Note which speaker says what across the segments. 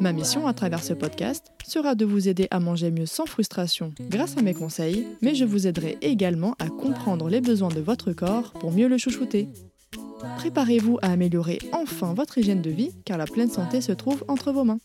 Speaker 1: Ma mission à travers ce podcast sera de vous aider à manger mieux sans frustration grâce à mes conseils, mais je vous aiderai également à comprendre les besoins de votre corps pour mieux le chouchouter. Préparez-vous à améliorer enfin votre hygiène de vie car la pleine santé se trouve entre vos mains.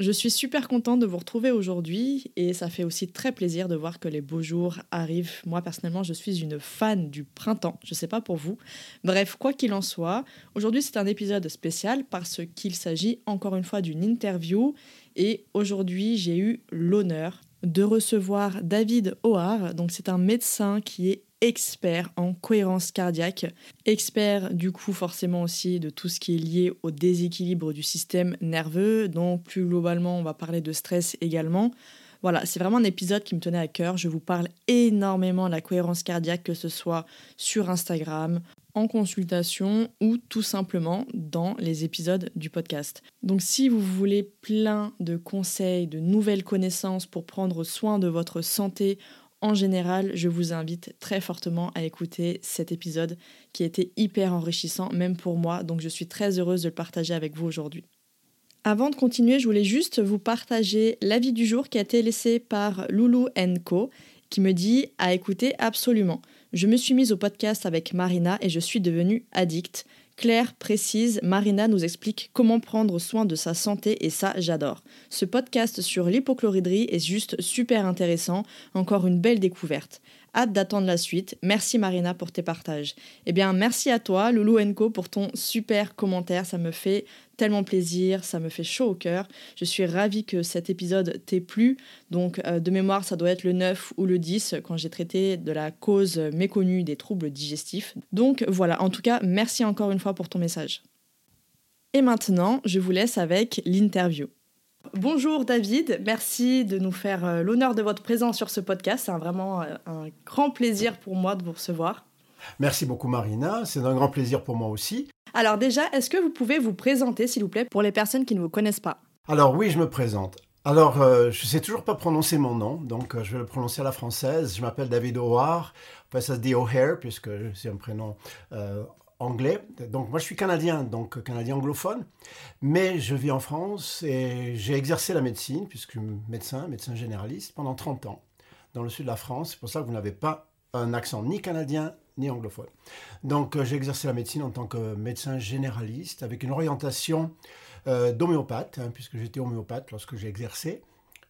Speaker 1: Je suis super contente de vous retrouver aujourd'hui et ça fait aussi très plaisir de voir que les beaux jours arrivent. Moi personnellement, je suis une fan du printemps. Je sais pas pour vous. Bref, quoi qu'il en soit, aujourd'hui c'est un épisode spécial parce qu'il s'agit encore une fois d'une interview et aujourd'hui j'ai eu l'honneur de recevoir David O'Hare. Donc c'est un médecin qui est expert en cohérence cardiaque, expert du coup forcément aussi de tout ce qui est lié au déséquilibre du système nerveux, donc plus globalement on va parler de stress également. Voilà, c'est vraiment un épisode qui me tenait à cœur. Je vous parle énormément de la cohérence cardiaque, que ce soit sur Instagram, en consultation ou tout simplement dans les épisodes du podcast. Donc si vous voulez plein de conseils, de nouvelles connaissances pour prendre soin de votre santé en général, je vous invite très fortement à écouter cet épisode qui a été hyper enrichissant, même pour moi, donc je suis très heureuse de le partager avec vous aujourd'hui. Avant de continuer, je voulais juste vous partager l'avis du jour qui a été laissé par Loulou Co, qui me dit à écouter absolument. Je me suis mise au podcast avec Marina et je suis devenue addict. Claire, précise, Marina nous explique comment prendre soin de sa santé et ça, j'adore. Ce podcast sur l'hypochloridrie est juste super intéressant, encore une belle découverte. Hâte d'attendre la suite. Merci Marina pour tes partages. Eh bien, merci à toi, Loulou Enco, pour ton super commentaire. Ça me fait tellement plaisir, ça me fait chaud au cœur. Je suis ravie que cet épisode t'ait plu. Donc, euh, de mémoire, ça doit être le 9 ou le 10 quand j'ai traité de la cause méconnue des troubles digestifs. Donc, voilà. En tout cas, merci encore une fois pour ton message. Et maintenant, je vous laisse avec l'interview. Bonjour David, merci de nous faire euh, l'honneur de votre présence sur ce podcast. C'est vraiment euh, un grand plaisir pour moi de vous recevoir.
Speaker 2: Merci beaucoup Marina, c'est un grand plaisir pour moi aussi.
Speaker 1: Alors déjà, est-ce que vous pouvez vous présenter s'il vous plaît pour les personnes qui ne vous connaissent pas?
Speaker 2: Alors oui, je me présente. Alors, euh, je ne sais toujours pas prononcer mon nom, donc je vais le prononcer à la française. Je m'appelle David O'Hare. Enfin, ça se dit O'Hare, puisque c'est un prénom anglais. Donc moi je suis canadien, donc canadien anglophone, mais je vis en France et j'ai exercé la médecine, puisque je suis médecin, médecin généraliste, pendant 30 ans dans le sud de la France. C'est pour ça que vous n'avez pas un accent ni canadien ni anglophone. Donc euh, j'ai exercé la médecine en tant que médecin généraliste avec une orientation euh, d'homéopathe, hein, puisque j'étais homéopathe lorsque j'ai exercé,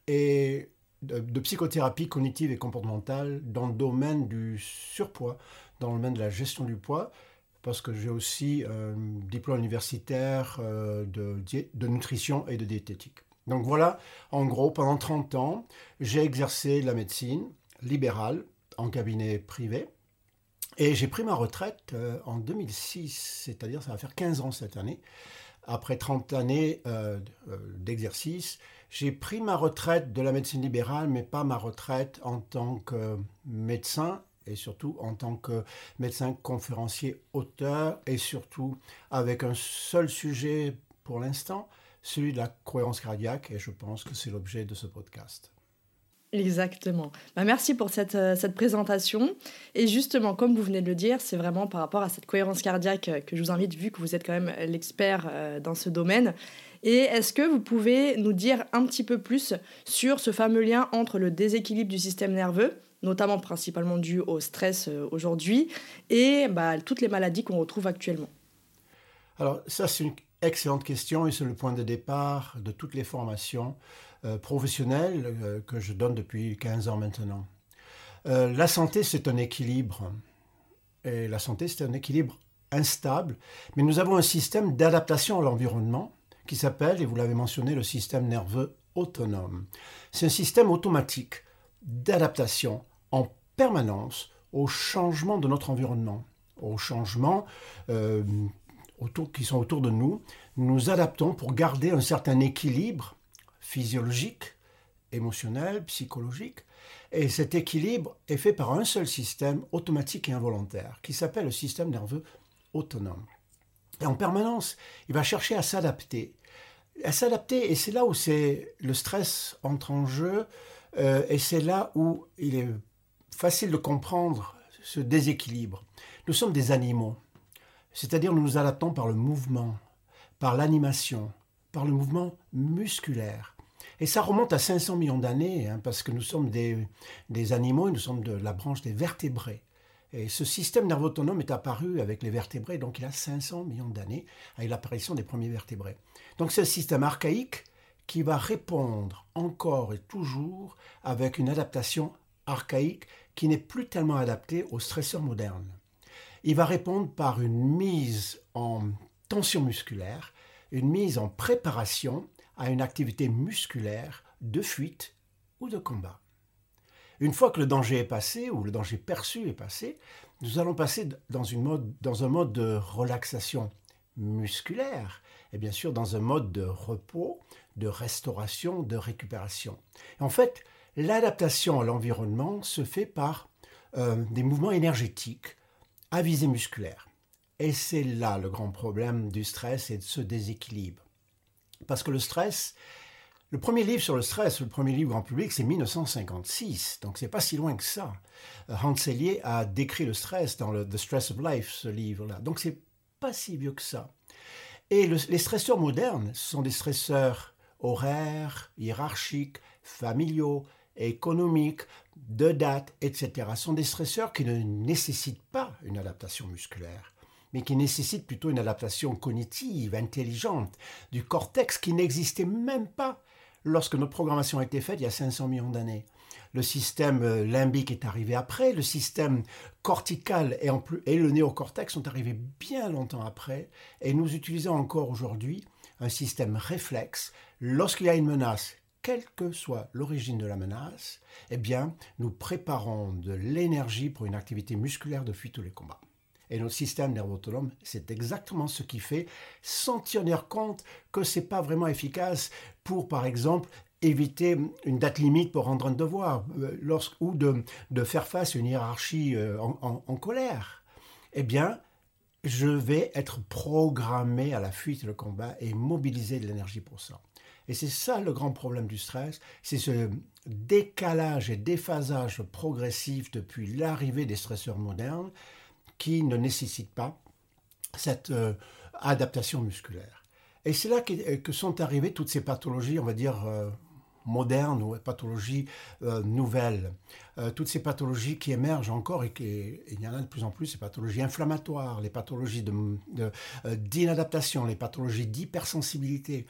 Speaker 2: et de, psychothérapie cognitive et comportementale dans le domaine du surpoids, dans le domaine de la gestion du poids, parce que j'ai aussi un diplôme universitaire euh, de, nutrition et de diététique. Donc voilà, en gros, pendant 30 ans, j'ai exercé la médecine libérale en cabinet privé. Et j'ai pris ma retraite euh, en 2006, c'est-à-dire ça va faire 15 ans cette année. Après 30 années euh, d'exercice, j'ai pris ma retraite de la médecine libérale, mais pas ma retraite en tant que médecin et surtout en tant que médecin conférencier auteur et surtout avec un seul sujet pour l'instant, celui de la cohérence cardiaque et je pense que c'est l'objet de ce podcast.
Speaker 1: Exactement. Bah, merci pour cette, euh, cette, présentation. Et justement, comme vous venez de le dire, c'est vraiment par rapport à cette cohérence cardiaque euh, que je vous invite, vu que vous êtes quand même l'expert euh, dans ce domaine. Et est-ce que vous pouvez nous dire un petit peu plus sur ce fameux lien entre le déséquilibre du système nerveux notamment principalement dû au stress euh, aujourd'hui, et bah, toutes les maladies qu'on retrouve actuellement
Speaker 2: Alors ça, c'est une excellente question et c'est le point de départ de toutes les formations euh, professionnelles euh, que je donne depuis 15 ans maintenant. la santé, c'est un équilibre. Et la santé, c'est un équilibre instable, mais nous avons un système d'adaptation à l'environnement qui s'appelle, et vous l'avez mentionné, le système nerveux autonome. C'est un système automatique d'adaptation en permanence aux changements de notre environnement, aux changements euh, autour, qui sont autour de nous. Nous adaptons pour garder un certain équilibre physiologique, émotionnel, psychologique. Et cet équilibre est fait par un seul système automatique et involontaire qui s'appelle le système nerveux autonome. Et en permanence, il va chercher à s'adapter. À s'adapter, et c'est là où c'est le stress entre en jeu, euh, et c'est là où il est facile de comprendre ce déséquilibre. Nous sommes des animaux, c'est-à-dire nous nous adaptons par le mouvement, par l'animation, par le mouvement musculaire. Et ça remonte à 500 millions d'années, hein, parce que nous sommes des, des animaux et nous sommes de la branche des vertébrés. Et ce système nerveux autonome est apparu avec les vertébrés, donc il a 500 millions d'années, avec l'apparition des premiers vertébrés. Donc c'est un système archaïque qui va répondre encore et toujours avec une adaptation archaïque qui n'est plus tellement adaptée aux stresseurs modernes. Il va répondre par une mise en tension musculaire, une mise en préparation à une activité musculaire de fuite ou de combat. Une fois que le danger est passé, ou le danger perçu est passé, nous allons passer dans, une mode, dans un mode de relaxation musculaire et bien sûr dans un mode de repos, de restauration, de récupération. en fait, l'adaptation à l'environnement se fait par euh, des mouvements énergétiques à visée musculaire. Et c'est là le grand problème du stress et de ce déséquilibre. Parce que le stress, le premier livre sur le stress, le premier livre grand public, c'est 1956, donc c'est pas si loin que ça. Euh, Hans Selye a décrit le stress dans le The Stress of Life, ce livre-là. Donc c'est pas si vieux que ça. Et les stresseurs modernes sont des stresseurs horaires, hiérarchiques, familiaux, économiques, de date, etc. Sont des stresseurs qui ne nécessitent pas une adaptation musculaire mais qui nécessitent plutôt une adaptation cognitive, intelligente, du cortex qui n'existait même pas lorsque notre programmation a été faite il y a 500 millions d'années. Le système euh, limbique est arrivé après, le système cortical et, en plus, et le néocortex sont arrivés bien longtemps après, et nous utilisons encore aujourd'hui un système réflexe. Lorsqu'il y a une menace, quelle que soit l'origine de la menace, eh bien, nous préparons de l'énergie pour une activité musculaire de fuite ou les combats. Et notre système nerveux autonome, c'est exactement ce qui fait, sans tenir compte que ce n'est pas vraiment efficace pour, par exemple, éviter une date limite pour rendre un devoir, euh, ou de, faire face à une hiérarchie euh, en, colère. Eh bien, je vais être programmé à la fuite le combat et mobiliser de l'énergie pour ça. Et c'est ça le grand problème du stress, c'est ce décalage et déphasage progressif depuis l'arrivée des stresseurs modernes qui ne nécessitent pas cette euh, adaptation musculaire. Et c'est là que, sont arrivées toutes ces pathologies, on va dire, euh, modernes ou pathologies euh, nouvelles. toutes ces pathologies qui émergent encore et, il y en a de plus en plus, ces pathologies inflammatoires, les pathologies d'inadaptation, les pathologies d'hypersensibilité.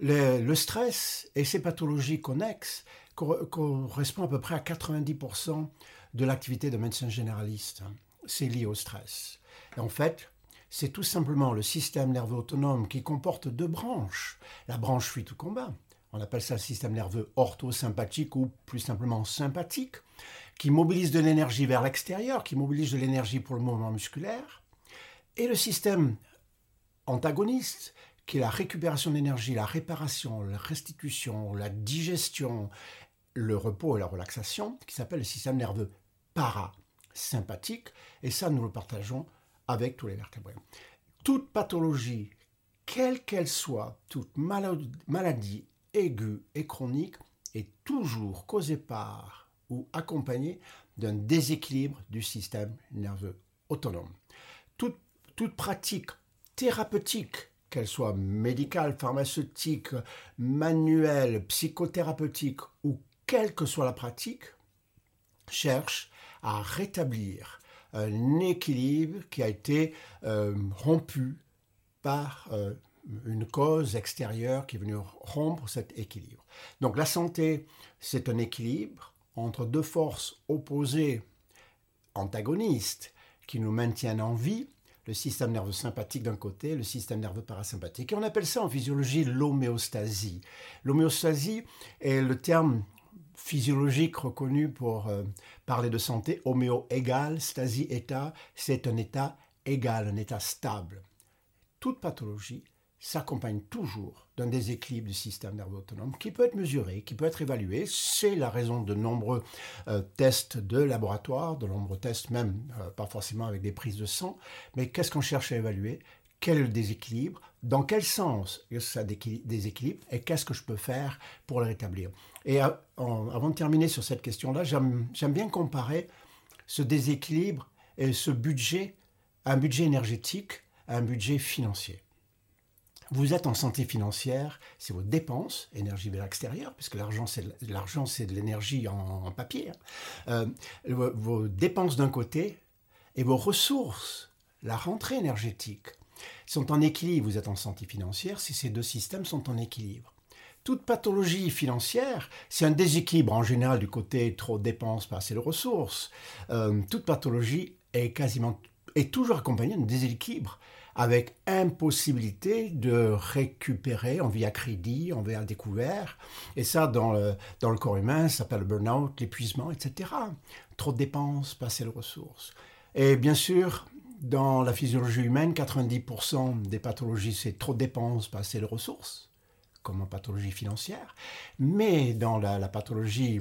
Speaker 2: Le, stress et ces pathologies connexes correspondent à peu près à 90% de l'activité de médecin généraliste c'est lié au stress. En fait, c'est tout simplement le système nerveux autonome qui comporte deux branches. La branche fuite ou combat, on appelle ça le système nerveux orthosympathique ou plus simplement sympathique, qui mobilise de l'énergie vers l'extérieur, qui mobilise de l'énergie pour le mouvement musculaire, et le système antagoniste, qui est la récupération d'énergie, la réparation, la restitution, la digestion, le repos et la relaxation, qui s'appelle le système nerveux para sympathique, et ça nous le partageons avec tous les vertébrés. Toute pathologie, quelle qu'elle soit, toute maladie, aiguë et chronique, est toujours causée par ou accompagnée d'un déséquilibre du système nerveux autonome. Toute pratique thérapeutique, qu'elle soit médicale, pharmaceutique, manuelle, psychothérapeutique ou quelle que soit la pratique, cherche à rétablir un équilibre qui a été euh, rompu par euh, une cause extérieure qui est venue rompre cet équilibre. Donc la santé, c'est un équilibre entre deux forces opposées, antagonistes, qui nous maintiennent en vie. Le système nerveux sympathique d'un côté, le système nerveux parasympathique. Et on appelle ça en physiologie l'homéostasie. L'homéostasie est le terme physiologique reconnu pour euh, parler de santé. Homéo égale, stasie état, c'est un état égal, un état stable. Toute pathologie s'accompagne toujours d'un déséquilibre du système nerveux autonome qui peut être mesuré, qui peut être évalué. C'est la raison de nombreux euh, tests de laboratoire, de nombreux tests même, euh, pas forcément avec des prises de sang, mais qu'est-ce qu'on cherche à évaluer? Quel déséquilibre? Dans quel sens ça déséquilibre? Et qu'est-ce que je peux faire pour le rétablir? Et avant de terminer sur cette question-là, j'aime bien comparer ce déséquilibre et ce budget, un budget énergétique, à un budget financier. Vous êtes en santé financière, c'est vos dépenses, énergie vers l'extérieur, puisque l'argent c'est de l'énergie en, papier. Hein. Euh, vos dépenses d'un côté et vos ressources, la rentrée énergétique, sont en équilibre. Vous êtes en santé financière si ces deux systèmes sont en équilibre. Toute pathologie financière, c'est un déséquilibre en général du côté trop de dépenses, pas assez de ressources. Euh, toute pathologie est quasiment est toujours accompagnée d'un déséquilibre avec impossibilité de récupérer en vie à crédit, en vie à découvert. Et ça, dans le, dans le corps humain, ça s'appelle le burn-out, l'épuisement, etc. Trop de dépenses, pas assez de ressources. Et bien sûr, dans la physiologie humaine, 90% des pathologies, c'est trop de dépenses, pas assez de ressources, comme en pathologie financière. Mais dans la, pathologie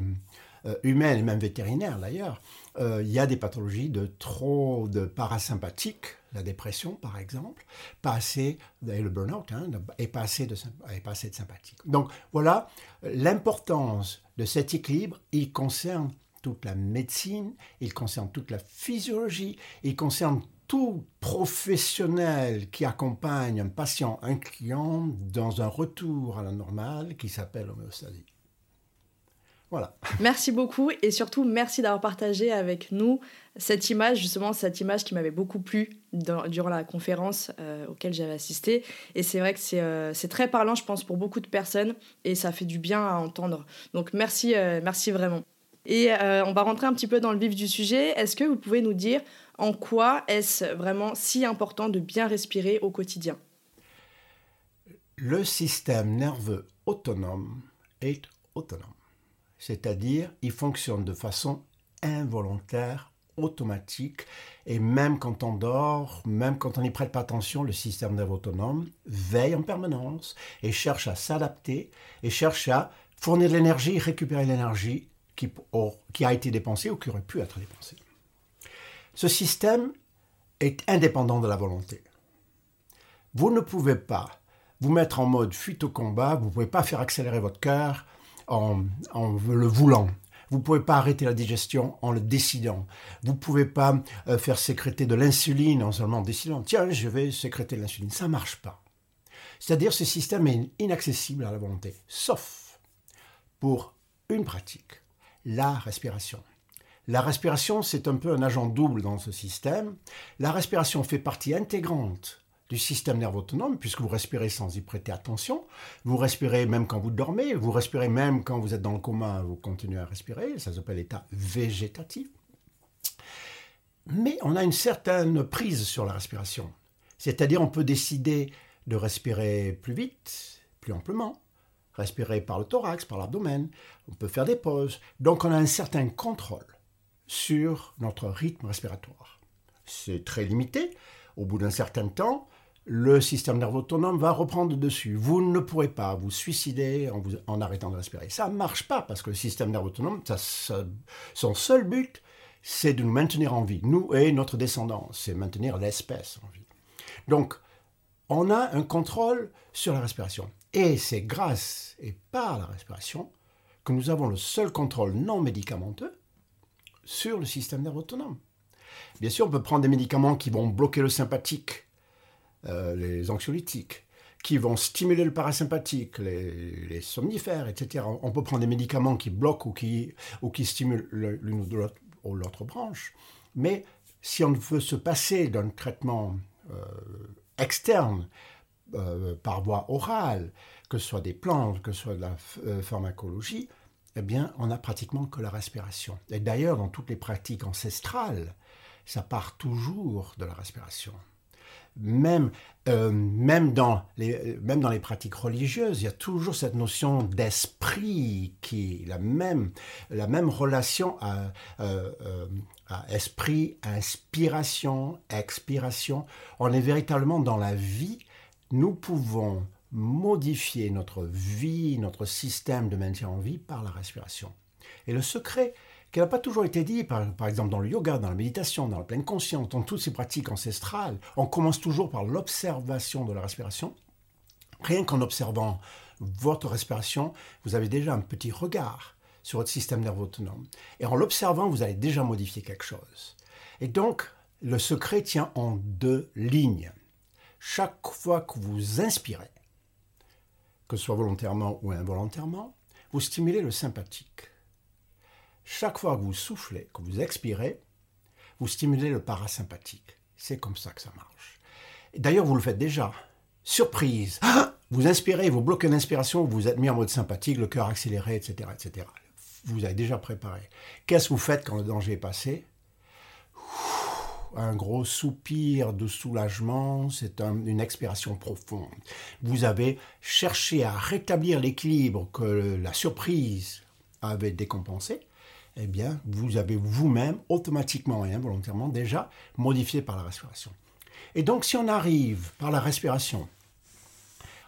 Speaker 2: euh, humaine et même vétérinaire d'ailleurs, euh, il y a des pathologies de trop de parasympathique, la dépression par exemple, et le burn-out, hein, et, pas assez de, de sympathique. Donc voilà, l'importance de cet équilibre, il concerne toute la médecine, il concerne toute la physiologie, il concerne tout professionnel qui accompagne un patient, un client, dans un retour à la normale qui s'appelle l'homéostasie. Voilà.
Speaker 1: Merci beaucoup et surtout merci d'avoir partagé avec nous cette image, justement cette image qui m'avait beaucoup plu durant la conférence euh, auquel j'avais assisté. Et c'est vrai que euh, c'est très parlant, je pense, pour beaucoup de personnes et ça fait du bien à entendre. Donc merci, euh, merci vraiment. Et on va rentrer un petit peu dans le vif du sujet. Est-ce que vous pouvez nous dire en quoi est-ce vraiment si important de bien respirer au quotidien?
Speaker 2: Le système nerveux autonome est autonome c'est-à-dire il fonctionne de façon involontaire, automatique, et même quand on dort, même quand on n'y prête pas attention, le système nerveux autonome veille en permanence et cherche à s'adapter et cherche à fournir de l'énergie, récupérer l'énergie qui, qui a été dépensée ou qui aurait pu être dépensée. Ce système est indépendant de la volonté. Vous ne pouvez pas vous mettre en mode fuite au combat, vous ne pouvez pas faire accélérer votre cœur, en, le voulant. Vous ne pouvez pas arrêter la digestion en le décidant. Vous ne pouvez pas euh, faire sécréter de l'insuline en seulement décidant tiens, je vais sécréter de l'insuline. Ça ne marche pas. C'est-à-dire ce système est inaccessible à la volonté, sauf pour une pratique, la respiration. La respiration, c'est un peu un agent double dans ce système. La respiration fait partie intégrante du système nerveux autonome, puisque vous respirez sans y prêter attention. Vous respirez même quand vous dormez, vous respirez même quand vous êtes dans le coma, vous continuez à respirer, ça s'appelle l'état végétatif. Mais on a une certaine prise sur la respiration. C'est-à-dire on peut décider de respirer plus vite, plus amplement, respirer par le thorax, par l'abdomen, on peut faire des pauses. Donc on a un certain contrôle sur notre rythme respiratoire. C'est très limité. Au bout d'un certain temps, le système nerveux autonome va reprendre dessus. Vous ne pourrez pas vous suicider en, arrêtant de respirer. Ça ne marche pas parce que le système nerveux autonome, son seul but, c'est de nous maintenir en vie, nous et notre descendance, c'est maintenir l'espèce en vie. Donc, on a un contrôle sur la respiration. Et c'est grâce et par la respiration que nous avons le seul contrôle non médicamenteux sur le système nerveux autonome. Bien sûr, on peut prendre des médicaments qui vont bloquer le sympathique euh, les anxiolytiques, qui vont stimuler le parasympathique, les, somnifères, etc. On peut prendre des médicaments qui bloquent ou qui, stimulent l'une ou l'autre branche. Mais si on veut se passer d'un traitement euh, externe euh, par voie orale, que ce soit des plantes, que ce soit de la pharmacologie, eh bien, on n'a pratiquement que la respiration. Et d'ailleurs, dans toutes les pratiques ancestrales, ça part toujours de la respiration. Même, euh, même, dans les, même dans les pratiques religieuses, il y a toujours cette notion d'esprit qui la même, la même relation à, euh, à esprit, inspiration, expiration. On est véritablement dans la vie. Nous pouvons modifier notre vie, notre système de maintien en vie par la respiration. Et le secret, qui n'a pas toujours été dit, par, par, exemple dans le yoga, dans la méditation, dans la pleine conscience, dans toutes ces pratiques ancestrales, on commence toujours par l'observation de la respiration. Rien qu'en observant votre respiration, vous avez déjà un petit regard sur votre système nerveux autonome. Et en l'observant, vous allez déjà modifier quelque chose. Et donc, le secret tient en deux lignes. Chaque fois que vous inspirez, que ce soit volontairement ou involontairement, vous stimulez le sympathique. Chaque fois que vous soufflez, que vous expirez, vous stimulez le parasympathique. C'est comme ça que ça marche. D'ailleurs, vous le faites déjà. Surprise Vous inspirez, vous bloquez l'inspiration, vous êtes mis en mode sympathique, le cœur accéléré, etc., etc vous avez déjà préparé. Qu'est-ce que vous faites quand le danger est passé? Un gros soupir de soulagement, c'est une expiration profonde. Vous avez cherché à rétablir l'équilibre que la surprise avait décompensé. Eh bien, vous avez vous-même automatiquement et involontairement déjà modifié par la respiration. Et donc, si on arrive par la respiration,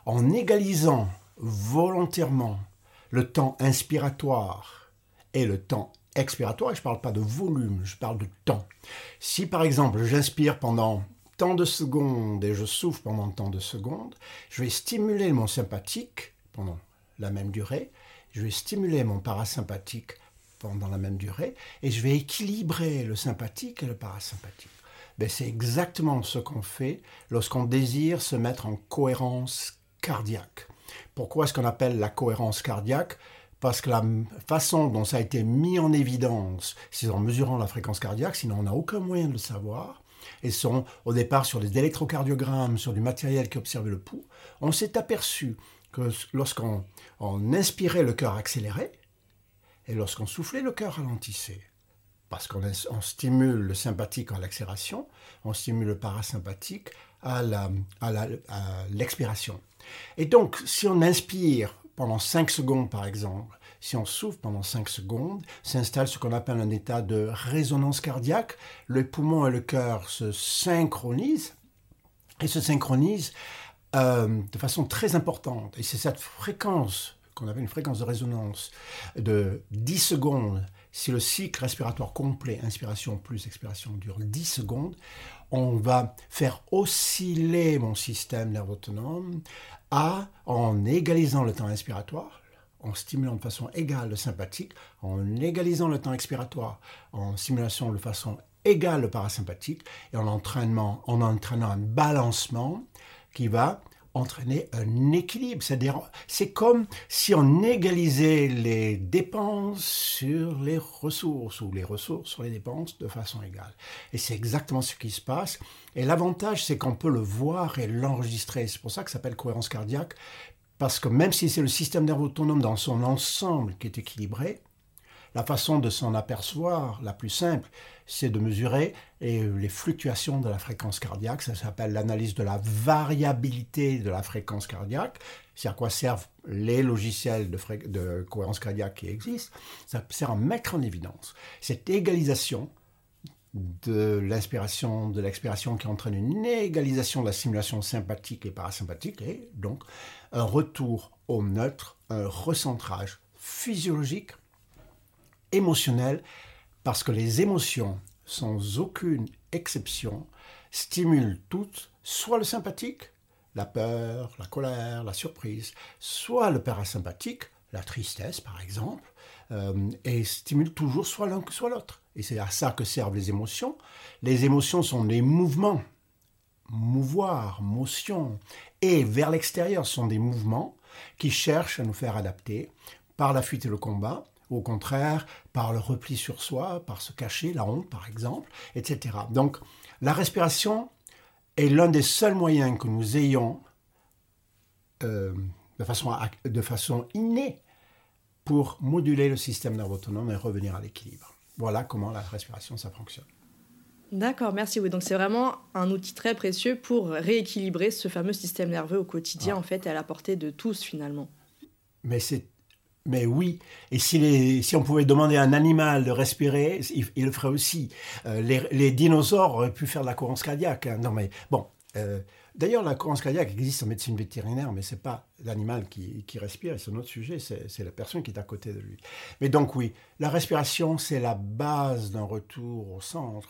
Speaker 2: en égalisant volontairement le temps inspiratoire et le temps expiratoire. je ne parle pas de volume, je parle de temps. Si par exemple j'inspire pendant tant de secondes et je souffle pendant tant de secondes, je vais stimuler mon sympathique pendant la même durée, je vais stimuler mon parasympathique pendant la même durée et je vais équilibrer le sympathique et le parasympathique. Ben, c'est exactement ce qu'on fait lorsqu'on désire se mettre en cohérence cardiaque. Pourquoi est-ce qu'on appelle la cohérence cardiaque? Parce que la façon dont ça a été mis en évidence, c'est en mesurant la fréquence cardiaque, sinon on n'a aucun moyen de le savoir, et sont au départ sur des électrocardiogrammes, sur du matériel qui observait le pouls, on s'est aperçu que lorsqu'on inspirait, le cœur accélérait, et lorsqu'on soufflait, le cœur ralentissait. Parce qu'on stimule le sympathique à l'accélération, on stimule le parasympathique à l'expiration. et donc, si on inspire pendant 5 secondes par exemple, si on souffle pendant 5 secondes, s'installe ce qu'on appelle un état de résonance cardiaque. Le poumon et le cœur se synchronisent et se synchronisent euh, de façon très importante. Et c'est cette fréquence qu'on appelle une fréquence de résonance de 10 secondes. Si le cycle respiratoire complet, inspiration plus expiration, dure 10 secondes, on va faire osciller mon système nerveux autonome à, en égalisant le temps inspiratoire, en stimulant de façon égale le sympathique, en égalisant le temps expiratoire, en stimulation de façon égale le parasympathique, et en, entraînement, en entraînant un balancement qui va entraîner un équilibre. C'est-à-dire, c'est comme si on égalisait les dépenses sur les ressources ou les ressources sur les dépenses de façon égale. Et c'est exactement ce qui se passe. Et l'avantage, c'est qu'on peut le voir et l'enregistrer. C'est pour ça que ça s'appelle cohérence cardiaque. Parce que même si c'est le système nerveux autonome dans son ensemble qui est équilibré, la façon de s'en apercevoir, la plus simple, c'est de mesurer les fluctuations de la fréquence cardiaque. Ça s'appelle l'analyse de la variabilité de la fréquence cardiaque. C'est à quoi servent les logiciels de, cohérence cardiaque qui existent. Ça sert à mettre en évidence cette égalisation de l'inspiration, de l'expiration qui entraîne une égalisation de la simulation sympathique et parasympathique et donc un retour au neutre, un recentrage physiologique émotionnel parce que les émotions, sans aucune exception, stimulent toutes soit le sympathique, la peur, la colère, la surprise, soit le parasympathique, la tristesse par exemple, euh, et stimulent toujours soit l'un que soit l'autre. Et c'est à ça que servent les émotions. Les émotions sont des mouvements, mouvoir, motion, et vers l'extérieur sont des mouvements qui cherchent à nous faire adapter par la fuite et le combat, au contraire par le repli sur soi, par se cacher, la honte par exemple, etc. Donc la respiration est l'un des seuls moyens que nous ayons euh, de, façon, de façon innée pour moduler le système nerveux autonome et revenir à l'équilibre. Voilà comment la respiration, ça fonctionne.
Speaker 1: D'accord, merci. Oui, donc c'est vraiment un outil très précieux pour rééquilibrer ce fameux système nerveux au quotidien,
Speaker 2: Ah.
Speaker 1: en fait, à la portée de tous finalement.
Speaker 2: Mais c'est mais oui, et si, on pouvait demander à un animal de respirer, il, le ferait aussi. Euh, les, dinosaures auraient pu faire de la cohérence cardiaque. hein. Bon, euh, d'ailleurs la cohérence cardiaque existe en médecine vétérinaire, mais c'est pas l'animal qui, qui respire, c'est un autre sujet, c'est la personne qui est à côté de lui. Mais donc oui, la respiration, c'est la base d'un retour au centre.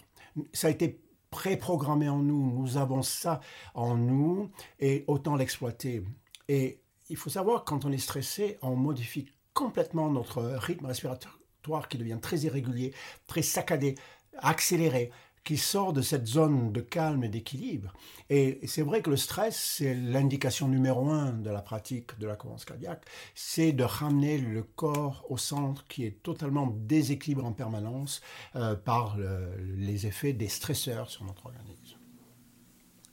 Speaker 2: Ça a été préprogrammé en nous, nous avons ça en nous, et autant l'exploiter. Et il faut savoir, quand on est stressé, on modifie complètement notre rythme respiratoire qui devient très irrégulier, très saccadé, accéléré, qui sort de cette zone de calme et d'équilibre. Et c'est vrai que le stress, c'est l'indication numéro un de la pratique de la cohérence cardiaque, c'est de ramener le corps au centre qui est totalement déséquilibré en permanence euh, par le- les effets des stresseurs sur notre organisme.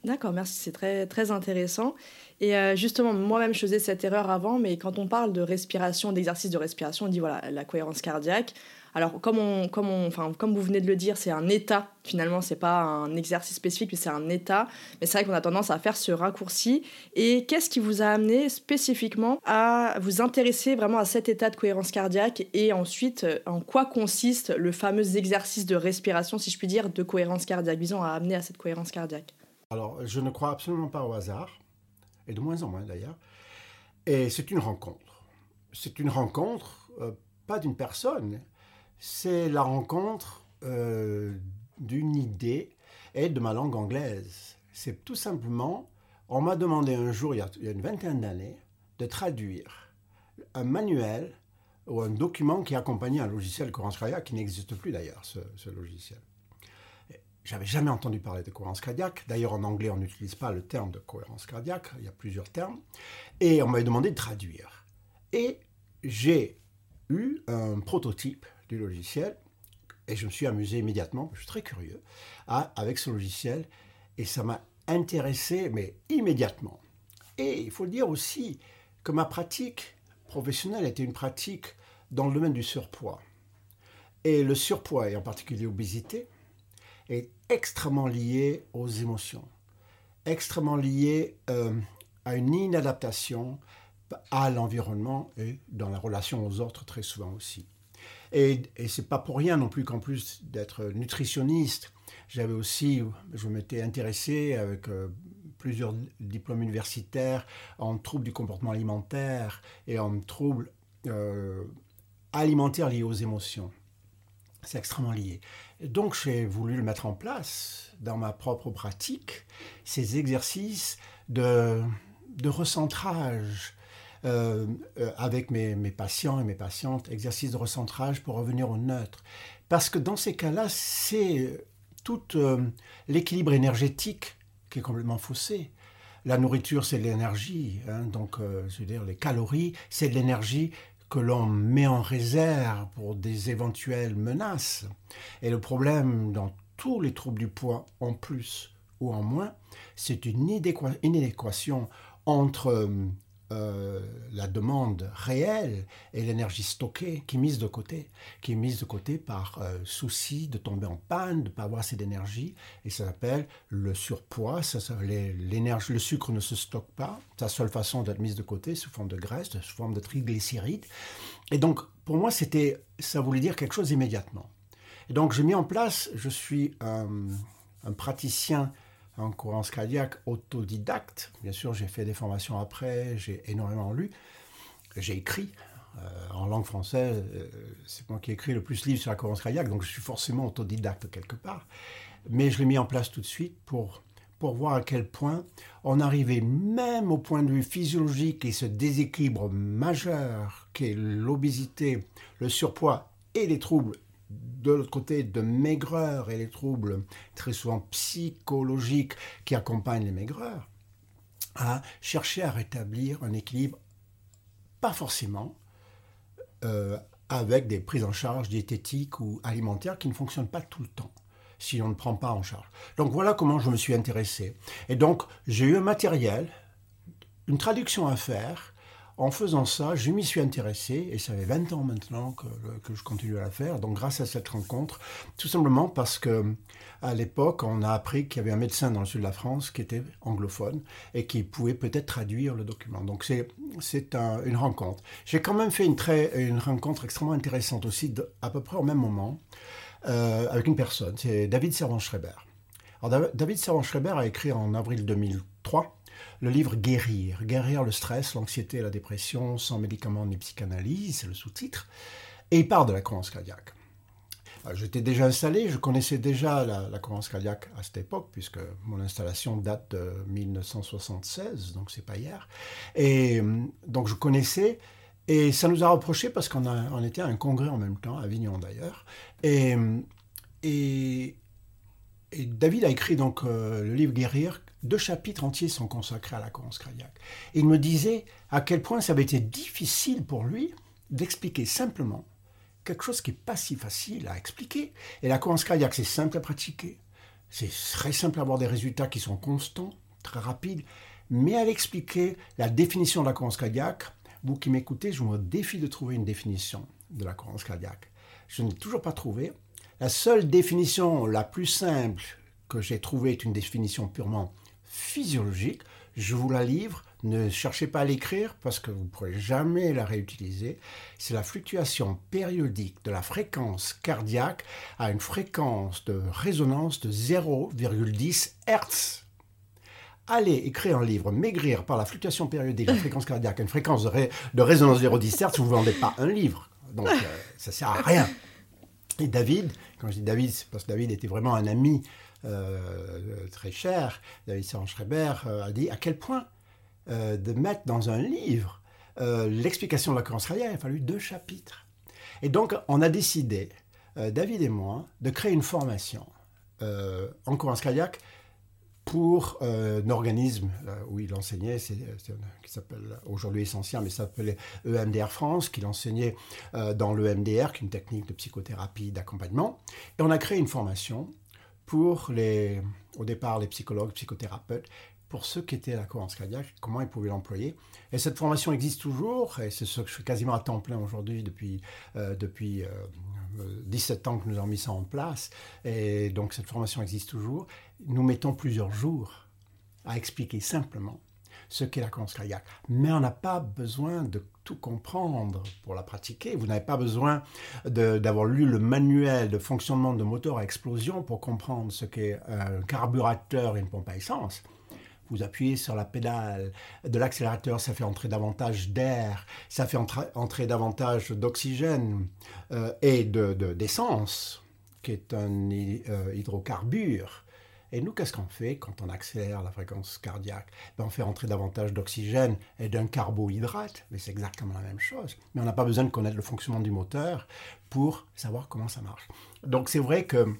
Speaker 1: D'accord, merci, c'est très, très intéressant. Et euh, justement, moi-même, je faisais cette erreur avant, mais quand on parle de respiration, d'exercice de respiration, on dit voilà, la cohérence cardiaque. Alors, comme, comme, enfin, comme vous venez de le dire, c'est un état, finalement, c'est pas un exercice spécifique, mais c'est un état. Mais c'est vrai qu'on a tendance à faire ce raccourci. Et qu'est-ce qui vous a amené spécifiquement à vous intéresser vraiment à cet état de cohérence cardiaque? Et ensuite, euh, en quoi consiste le fameux exercice de respiration, si je puis dire, de cohérence cardiaque, visant à amener à cette cohérence cardiaque?
Speaker 2: Alors, je ne crois absolument pas au hasard, et de moins en moins d'ailleurs. Et c'est une rencontre. C'est une rencontre, euh, pas d'une personne, c'est la rencontre euh, d'une idée et de ma langue anglaise. C'est tout simplement, on m'a demandé un jour, il y a, une vingtaine d'années, de traduire un manuel ou un document qui accompagnait un logiciel cardiaque qui n'existe plus d'ailleurs, ce logiciel. J'avais jamais entendu parler de cohérence cardiaque. D'ailleurs, en anglais, on n'utilise pas le terme de cohérence cardiaque. Il y a plusieurs termes. Et on m'avait demandé de traduire. Et j'ai eu un prototype du logiciel. Et je me suis amusé immédiatement, je suis très curieux, avec ce logiciel. Et ça m'a intéressé, mais immédiatement. Et il faut le dire aussi que ma pratique professionnelle était une pratique dans le domaine du surpoids. Et le surpoids, et en particulier l'obésité, est extrêmement lié aux émotions, extrêmement lié euh, à une inadaptation à l'environnement et dans la relation aux autres très souvent aussi. Et, et c'est pas pour rien non plus qu'en plus d'être nutritionniste, j'avais aussi, je m'étais intéressé avec euh, plusieurs diplômes universitaires en troubles du comportement alimentaire et en troubles euh, alimentaires liés aux émotions. C'est extrêmement lié. Donc j'ai voulu le mettre en place dans ma propre pratique, ces exercices de, recentrage euh, euh, avec mes, patients et mes patientes, exercices de recentrage pour revenir au neutre. Parce que dans ces cas-là, c'est tout euh, l'équilibre énergétique qui est complètement faussé. La nourriture, c'est de l'énergie, hein, donc je veux dire, les calories, c'est de l'énergie que l'on met en réserve pour des éventuelles menaces. Et le problème dans tous les troubles du poids, en plus ou en moins, c'est une inadéquation entre euh, la demande réelle et l'énergie stockée qui est mise de côté, qui est mise de côté par euh, souci de tomber en panne, de ne pas avoir assez d'énergie, et ça s'appelle le surpoids. Ça, ça- l'énergie, le sucre ne se stocke pas. Sa seule façon d'être mise de côté, sous forme de graisse, sous forme de triglycérides. Et donc, pour moi, c'était, ça voulait dire quelque chose immédiatement. Et donc, j'ai mis en place, je suis un praticien en cohérence cardiaque autodidacte. Bien sûr, j'ai fait des formations après, j'ai énormément lu, j'ai écrit. euh, en langue française, euh, c'est moi qui ai écrit le plus de livres sur la cohérence cardiaque, donc je suis forcément autodidacte quelque part. Mais je l'ai mis en place tout de suite pour, pour voir à quel point on arrivait même au point de vue physiologique et ce déséquilibre majeur qu'est l'obésité, le surpoids et les troubles de l'autre côté de maigreur et les troubles très souvent psychologiques qui accompagnent les maigreurs, à chercher à rétablir un équilibre, pas forcément euh, avec des prises en charge diététiques ou alimentaires qui ne fonctionnent pas tout le temps si on ne prend pas en charge. Donc voilà comment je me suis intéressé. Et donc j'ai eu un matériel, une traduction à faire en faisant ça, je m'y suis intéressé, et ça fait 20 ans maintenant que, je continue à la faire. Donc grâce à cette rencontre, tout simplement parce que à l'époque, on a appris qu'il y avait un médecin dans le sud de la France qui était anglophone et qui pouvait peut-être traduire le document. Donc c'est c'est un, une rencontre. J'ai quand même fait une, très, une rencontre extrêmement intéressante aussi, à peu près au même moment, euh, avec une personne. C'est David Servan-Schreiber. David Servan-Schreiber a écrit en avril 2003 le livre Guérir, guérir le stress, l'anxiété et la dépression sans médicaments ni psychanalyse, c'est le sous-titre, et il part de la cohérence cardiaque. J'étais déjà installé, je connaissais déjà la, la cardiaque à cette époque, puisque mon installation date de 1976, donc c'est pas hier. Et donc je connaissais, et ça nous a reproché parce qu'on on était à un congrès en même temps, à Avignon d'ailleurs. Et, et, David a écrit donc euh, le livre Guérir deux chapitres entiers sont consacrés à la cohérence cardiaque. Il me disait à quel point ça avait été difficile pour lui d'expliquer simplement quelque chose qui n'est pas si facile à expliquer. Et la cohérence cardiaque, c'est simple à pratiquer. C'est très simple à avoir des résultats qui sont constants, très rapides. Mais à l'expliquer, la définition de la cohérence cardiaque, vous qui m'écoutez, je vous défie de trouver une définition de la cohérence cardiaque. Je n'ai toujours pas trouvé. La seule définition la plus simple que j'ai trouvée est une définition purement physiologique. Je vous la livre, ne cherchez pas à l'écrire parce que vous ne pourrez jamais la réutiliser. C'est la fluctuation périodique de la fréquence cardiaque à une fréquence de résonance de 0,10 Hz. Allez écrire un livre, maigrir par la fluctuation périodique de la fréquence cardiaque à une fréquence de, de résonance 0,10 Hz, vous ne vendez pas un livre. Donc euh, ça ne sert à rien. Et David, quand je dis David, c'est parce que David était vraiment un ami très cher, David Serran-Schreiber, euh, a dit à quel point euh, de mettre dans un livre l'explication de la cohérence cardiaque, il a fallu deux chapitres. Et donc, on a décidé, David et moi, de créer une formation en cohérence cardiaque pour un organisme où il enseignait, qui s'appelle aujourd'hui Essentiel, mais ça s'appelait EMDR France, qu'il enseignait dans l'EMDR, qui est une technique de psychothérapie d'accompagnement. Et on a créé une formation pour les, au départ les psychologues, psychothérapeutes, pour ceux qui étaient à la cohérence cardiaque, comment ils pouvaient l'employer. Et cette formation existe toujours, et c'est ce que je fais quasiment à temps plein aujourd'hui depuis, euh, depuis 17 euh, ans que nous avons mis ça en place. Et donc cette formation existe toujours. Nous mettons plusieurs jours à expliquer simplement ce qu'est la cohérence cardiaque. Mais on n'a pas besoin de tout comprendre pour la pratiquer. Vous n'avez pas besoin d'avoir lu le manuel de fonctionnement de moteur à explosion pour comprendre ce qu'est un carburateur et une pompe à essence. Vous appuyez sur la pédale de l'accélérateur, ça fait entrer davantage d'air, ça fait entrer davantage d'oxygène euh, et d'essence, de, qui est un euh, hydrocarbure. Et nous, qu'est-ce qu'on fait quand on accélère la fréquence cardiaque? Ben, On fait entrer davantage d'oxygène et d'un carbohydrate, mais c'est exactement la même chose. Mais on n'a pas besoin de connaître le fonctionnement du moteur pour savoir comment ça marche. Donc c'est vrai que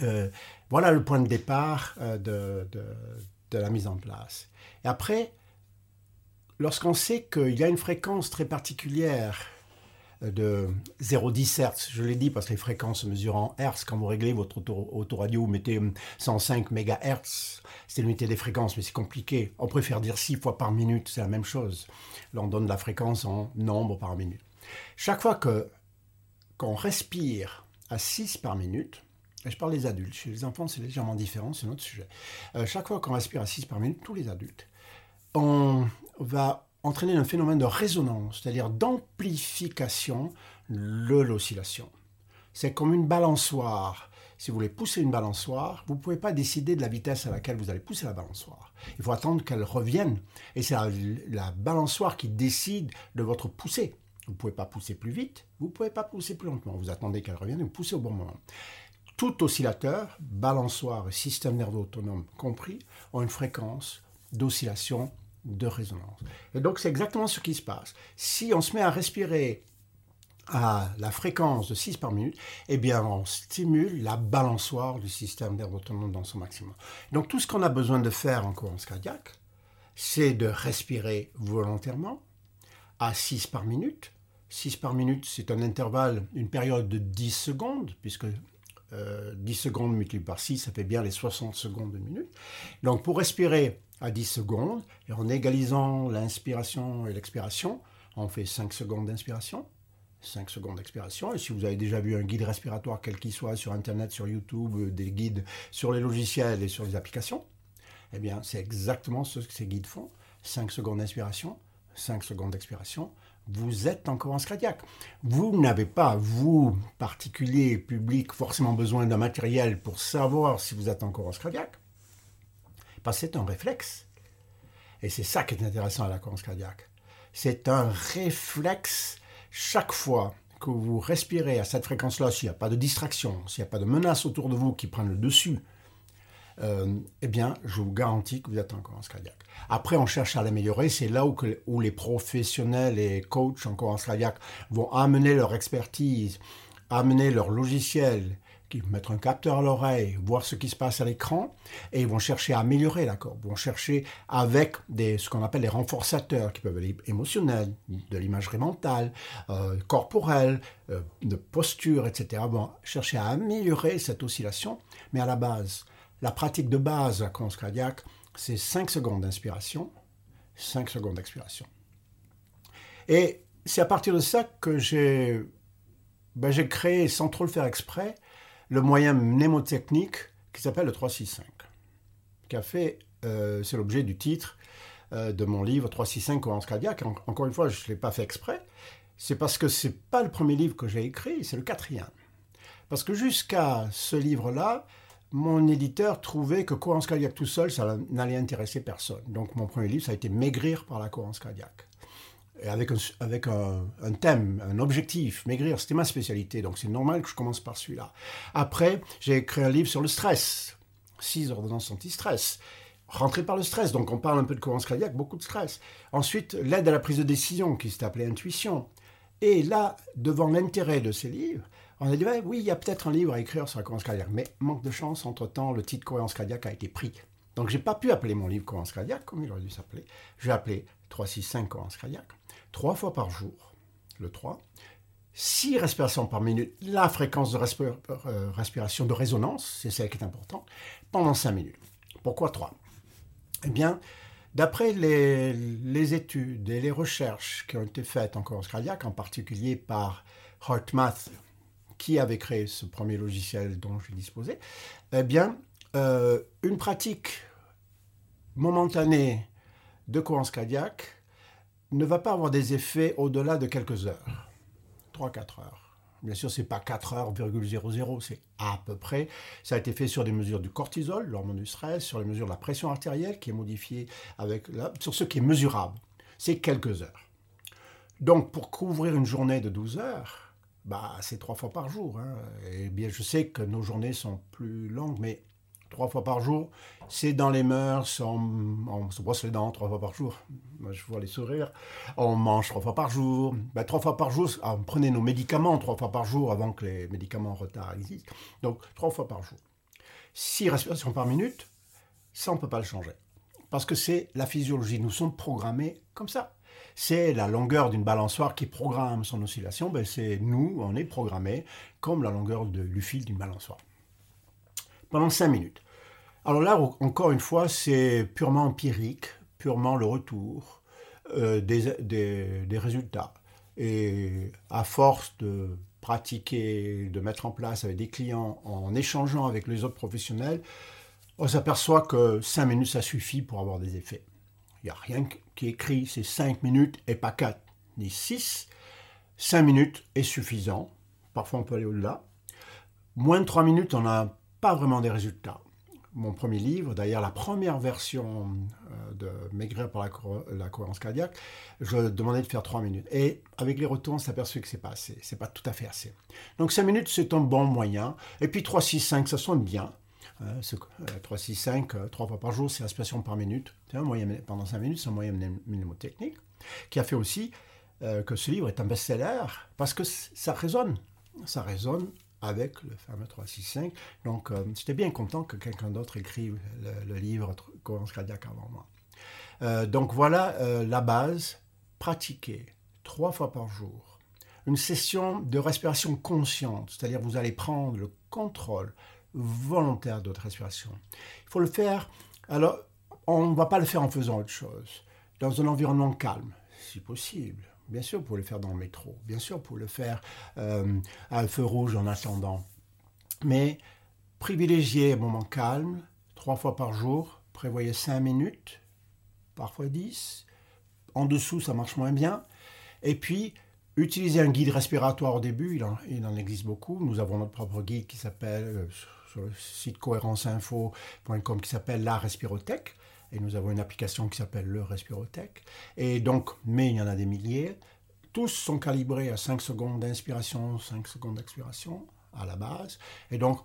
Speaker 2: euh, voilà le point de départ euh, de, de la mise en place. Et après, lorsqu'on sait qu'il y a une fréquence très particulière de 0,10 Hz. Je l'ai dit parce que les fréquences mesurent en Hz. Quand vous réglez votre autoradio, vous mettez 105 MHz. C'est l'unité des fréquences, mais c'est compliqué. On préfère dire 6 fois par minute, c'est la même chose. Là, on donne la fréquence en nombre par minute. Chaque fois que qu'on respire à 6 par minute, je parle des adultes, chez les enfants c'est légèrement différent, c'est notre sujet. Euh, chaque fois qu'on respire à 6 par minute, tous les adultes, on va entraîner un phénomène de résonance, c'est-à-dire d'amplification de l'oscillation. C'est comme une balançoire. Si vous voulez pousser une balançoire, vous ne pouvez pas décider de la vitesse à laquelle vous allez pousser la balançoire. Il faut attendre qu'elle revienne. Et c'est la, balançoire qui décide de votre poussée. Vous ne pouvez pas pousser plus vite, vous ne pouvez pas pousser plus lentement. Vous attendez qu'elle revienne et vous poussez au bon moment. Tout oscillateur, balançoire et système nerveux autonome compris, ont une fréquence d'oscillation de résonance. Et donc c'est exactement ce qui se passe. Si on se met à respirer à la fréquence de 6 par minute, eh bien on stimule la balançoire du système nerveux autonome dans son maximum. Donc tout ce qu'on a besoin de faire en cohérence cardiaque, c'est de respirer volontairement à 6 par minute. 6 par minute, c'est un intervalle, une période de 10 secondes, puisque 10 euh, secondes multiplié par 6, ça fait bien les 60 secondes de minute. Donc pour respirer à 10 secondes. Et en égalisant l'inspiration et l'expiration, on fait 5 secondes d'inspiration, 5 secondes d'expiration. Et si vous avez déjà vu un guide respiratoire, quel qu'il soit, sur Internet, sur YouTube, des guides sur les logiciels et sur les applications, eh bien, c'est exactement ce que ces guides font. 5 secondes d'inspiration, 5 secondes d'expiration. Vous êtes en cohérence cardiaque. Vous n'avez pas, vous, particulier, public, forcément besoin d'un matériel pour savoir si vous êtes en cohérence cardiaque. C'est un réflexe. Et c'est ça qui est intéressant à la cohérence cardiaque. C'est un réflexe chaque fois que vous respirez à cette fréquence-là, s'il n'y a pas de distraction, s'il n'y a pas de menace autour de vous qui prennent le dessus, euh, eh bien, je vous garantis que vous êtes en cohérence cardiaque. Après, on cherche à l'améliorer. C'est là où, où, les professionnels et coachs en cohérence cardiaque vont amener leur expertise, amener leur logiciel, mettre un capteur à l'oreille, voir ce qui se passe à l'écran, et ils vont chercher à améliorer l'accord. Ils vont chercher avec des, ce qu'on appelle les renforçateurs, qui peuvent être émotionnels, de l'imagerie mentale, euh, corporelle, euh, de posture, etc. Vont chercher à améliorer cette oscillation, mais à la base, la pratique de base la cohérence cardiaque, c'est 5 secondes d'inspiration, 5 secondes d'expiration. Et c'est à partir de ça que j'ai ben, créé, sans trop le faire exprès, le moyen mnémotechnique qui s'appelle le 365, qui a fait, euh, c'est l'objet du titre euh, de mon livre 365 cohérence cardiaque. encore une fois, je ne l'ai pas fait exprès. C'est parce que ce n'est pas le premier livre que j'ai écrit, c'est le quatrième. Parce que jusqu'à ce livre-là, mon éditeur trouvait que cohérence cardiaque tout seul, ça n'allait intéresser personne. Donc mon premier livre, ça a été Maigrir par la cohérence cardiaque. Et avec un, thème, un objectif, maigrir, c'était ma spécialité, donc c'est normal que je commence par celui-là. Après, j'ai écrit un livre sur le stress, six ordonnances anti-stress. Rentrer par le stress, donc on parle un peu de cohérence cardiaque, beaucoup de stress. Ensuite, l'aide à la prise de décision, qui s'est appelée intuition. Et là, devant l'intérêt de ces livres, on a dit, oui, il y a peut-être un livre à écrire sur la cohérence cardiaque, mais manque de chance, entre-temps, le titre cohérence cardiaque a été pris. Donc, j'ai pas pu appeler mon livre cohérence cardiaque, comme il aurait dû s'appeler. J'ai appelé 365 cohérence cardiaque, trois fois par jour, le 3, six respirations par minute, la fréquence de euh, respiration de résonance, c'est celle qui est importante, pendant cinq minutes. Pourquoi 3 Eh bien, d'après les, les, études et les recherches qui ont été faites en cohérence cardiaque, en particulier par HeartMath, qui avait créé ce premier logiciel dont je disposais, eh bien, euh, une pratique momentanée de cohérence cardiaque ne va pas avoir des effets au-delà de quelques heures, 3-4 heures. Bien sûr, ce n'est pas 4 heures, 00, c'est à peu près. Ça a été fait sur des mesures du cortisol, l'hormone du stress, sur les mesures de la pression artérielle qui est modifiée avec sur ce qui est mesurable. C'est quelques heures. Donc, pour couvrir une journée de 12 heures, bah, c'est trois fois par jour. Hein. Et bien, je sais que nos journées sont plus longues, mais trois fois par jour, c'est dans les mœurs. On, se brosse les dents trois fois par jour. Moi, je vois les sourires. On mange trois fois par jour. Ben, trois fois par jour, ah, on prenait nos médicaments trois fois par jour avant que les médicaments en retard existent. Donc, trois fois par jour. Six respirations par minute, ça, on ne peut pas le changer. Parce que c'est la physiologie. Nous sommes programmés comme ça c'est la longueur d'une balançoire qui programme son oscillation. Ben c'est nous, on est programmé comme la longueur du fil d'une balançoire. Pendant 5 minutes. Alors là, encore une fois, c'est purement empirique, purement le retour euh, des, résultats. Et à force de pratiquer, de mettre en place avec des clients, en échangeant avec les autres professionnels, on s'aperçoit que 5 minutes, ça suffit pour avoir des effets. Il n'y a rien qui écrit, c'est 5 minutes et pas 4 ni 6. 5 minutes est suffisant. Parfois, on peut aller au-delà. Moins de 3 minutes, on n'a pas vraiment des résultats. Mon premier livre, d'ailleurs la première version euh, de Maigrir par la, cohérence cardiaque, je demandais de faire 3 minutes. Et avec les retours, on s'est aperçu que ce n'est pas assez. C'est pas tout à fait assez. Donc 5 minutes, c'est un bon moyen. Et puis 3, 6, 5, ça sonne bien. 3, 6, 5, 3 fois par jour, c'est respiration par minute. C'est un moyen, pendant 5 minutes, c'est un moyen mnémotechnique qui a fait aussi euh, que ce livre est un best-seller parce que ça résonne. Ça résonne avec le fameux 3, 6, 5. Donc, euh, j'étais bien content que quelqu'un d'autre écrive le, livre Cohérence cardiaque avant moi. Euh, donc, voilà la base. Pratiquer trois fois par jour une session de respiration consciente, c'est-à-dire vous allez prendre le contrôle volontaire de votre respiration. Il faut le faire. Alors, on ne va pas le faire en faisant autre chose. Dans un environnement calme, si possible. Bien sûr, pour le faire dans le métro. Bien sûr, pour le faire euh, à un feu rouge en attendant. Mais privilégiez un moment calme, trois fois par jour. Prévoyez cinq minutes, parfois dix. En dessous, ça marche moins bien. Et puis, utilisez un guide respiratoire au début. Il en, existe beaucoup. Nous avons notre propre guide qui s'appelle, euh, sur le site cohérenceinfo.com, qui s'appelle La Respirothèque et nous avons une application qui s'appelle le Respirotech. Et donc, mais il y en a des milliers. Tous sont calibrés à 5 secondes d'inspiration, 5 secondes d'expiration à la base. Et donc,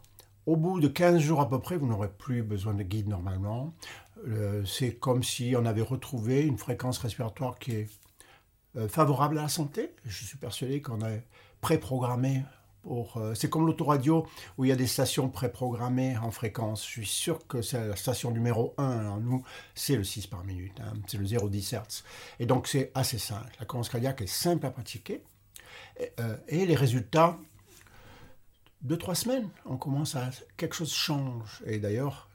Speaker 2: au bout de 15 jours à peu près, vous n'aurez plus besoin de guide normalement. Euh, c'est comme si on avait retrouvé une fréquence respiratoire qui est euh, favorable à la santé. Je suis persuadé qu'on a préprogrammé euh, c'est comme l'autoradio où il y a des stations préprogrammées en fréquence. Je suis sûr que c'est la station numéro 1. nous, c'est le 6 par minute. Hein. c'est le 0,10 Hz. Et donc, c'est assez simple. La cohérence cardiaque est simple à pratiquer. Et, euh, les résultats, deux, trois semaines, on commence à. Quelque chose change. Et d'ailleurs,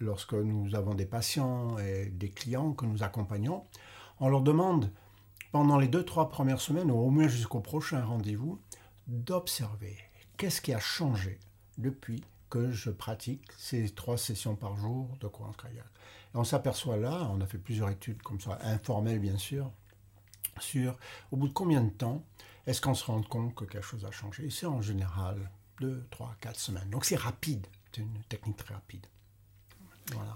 Speaker 2: lorsque nous avons des patients et des clients que nous accompagnons, on leur demande pendant les deux, trois premières semaines, ou au moins jusqu'au prochain rendez-vous, d'observer qu'est-ce qui a changé depuis que je pratique ces trois sessions par jour de courant. Et on s'aperçoit là, on a fait plusieurs études comme ça, informelles bien sûr, sur au bout de combien de temps est-ce qu'on se rend compte que quelque chose a changé. C'est en général deux, trois, quatre semaines. Donc c'est rapide, c'est une technique très rapide.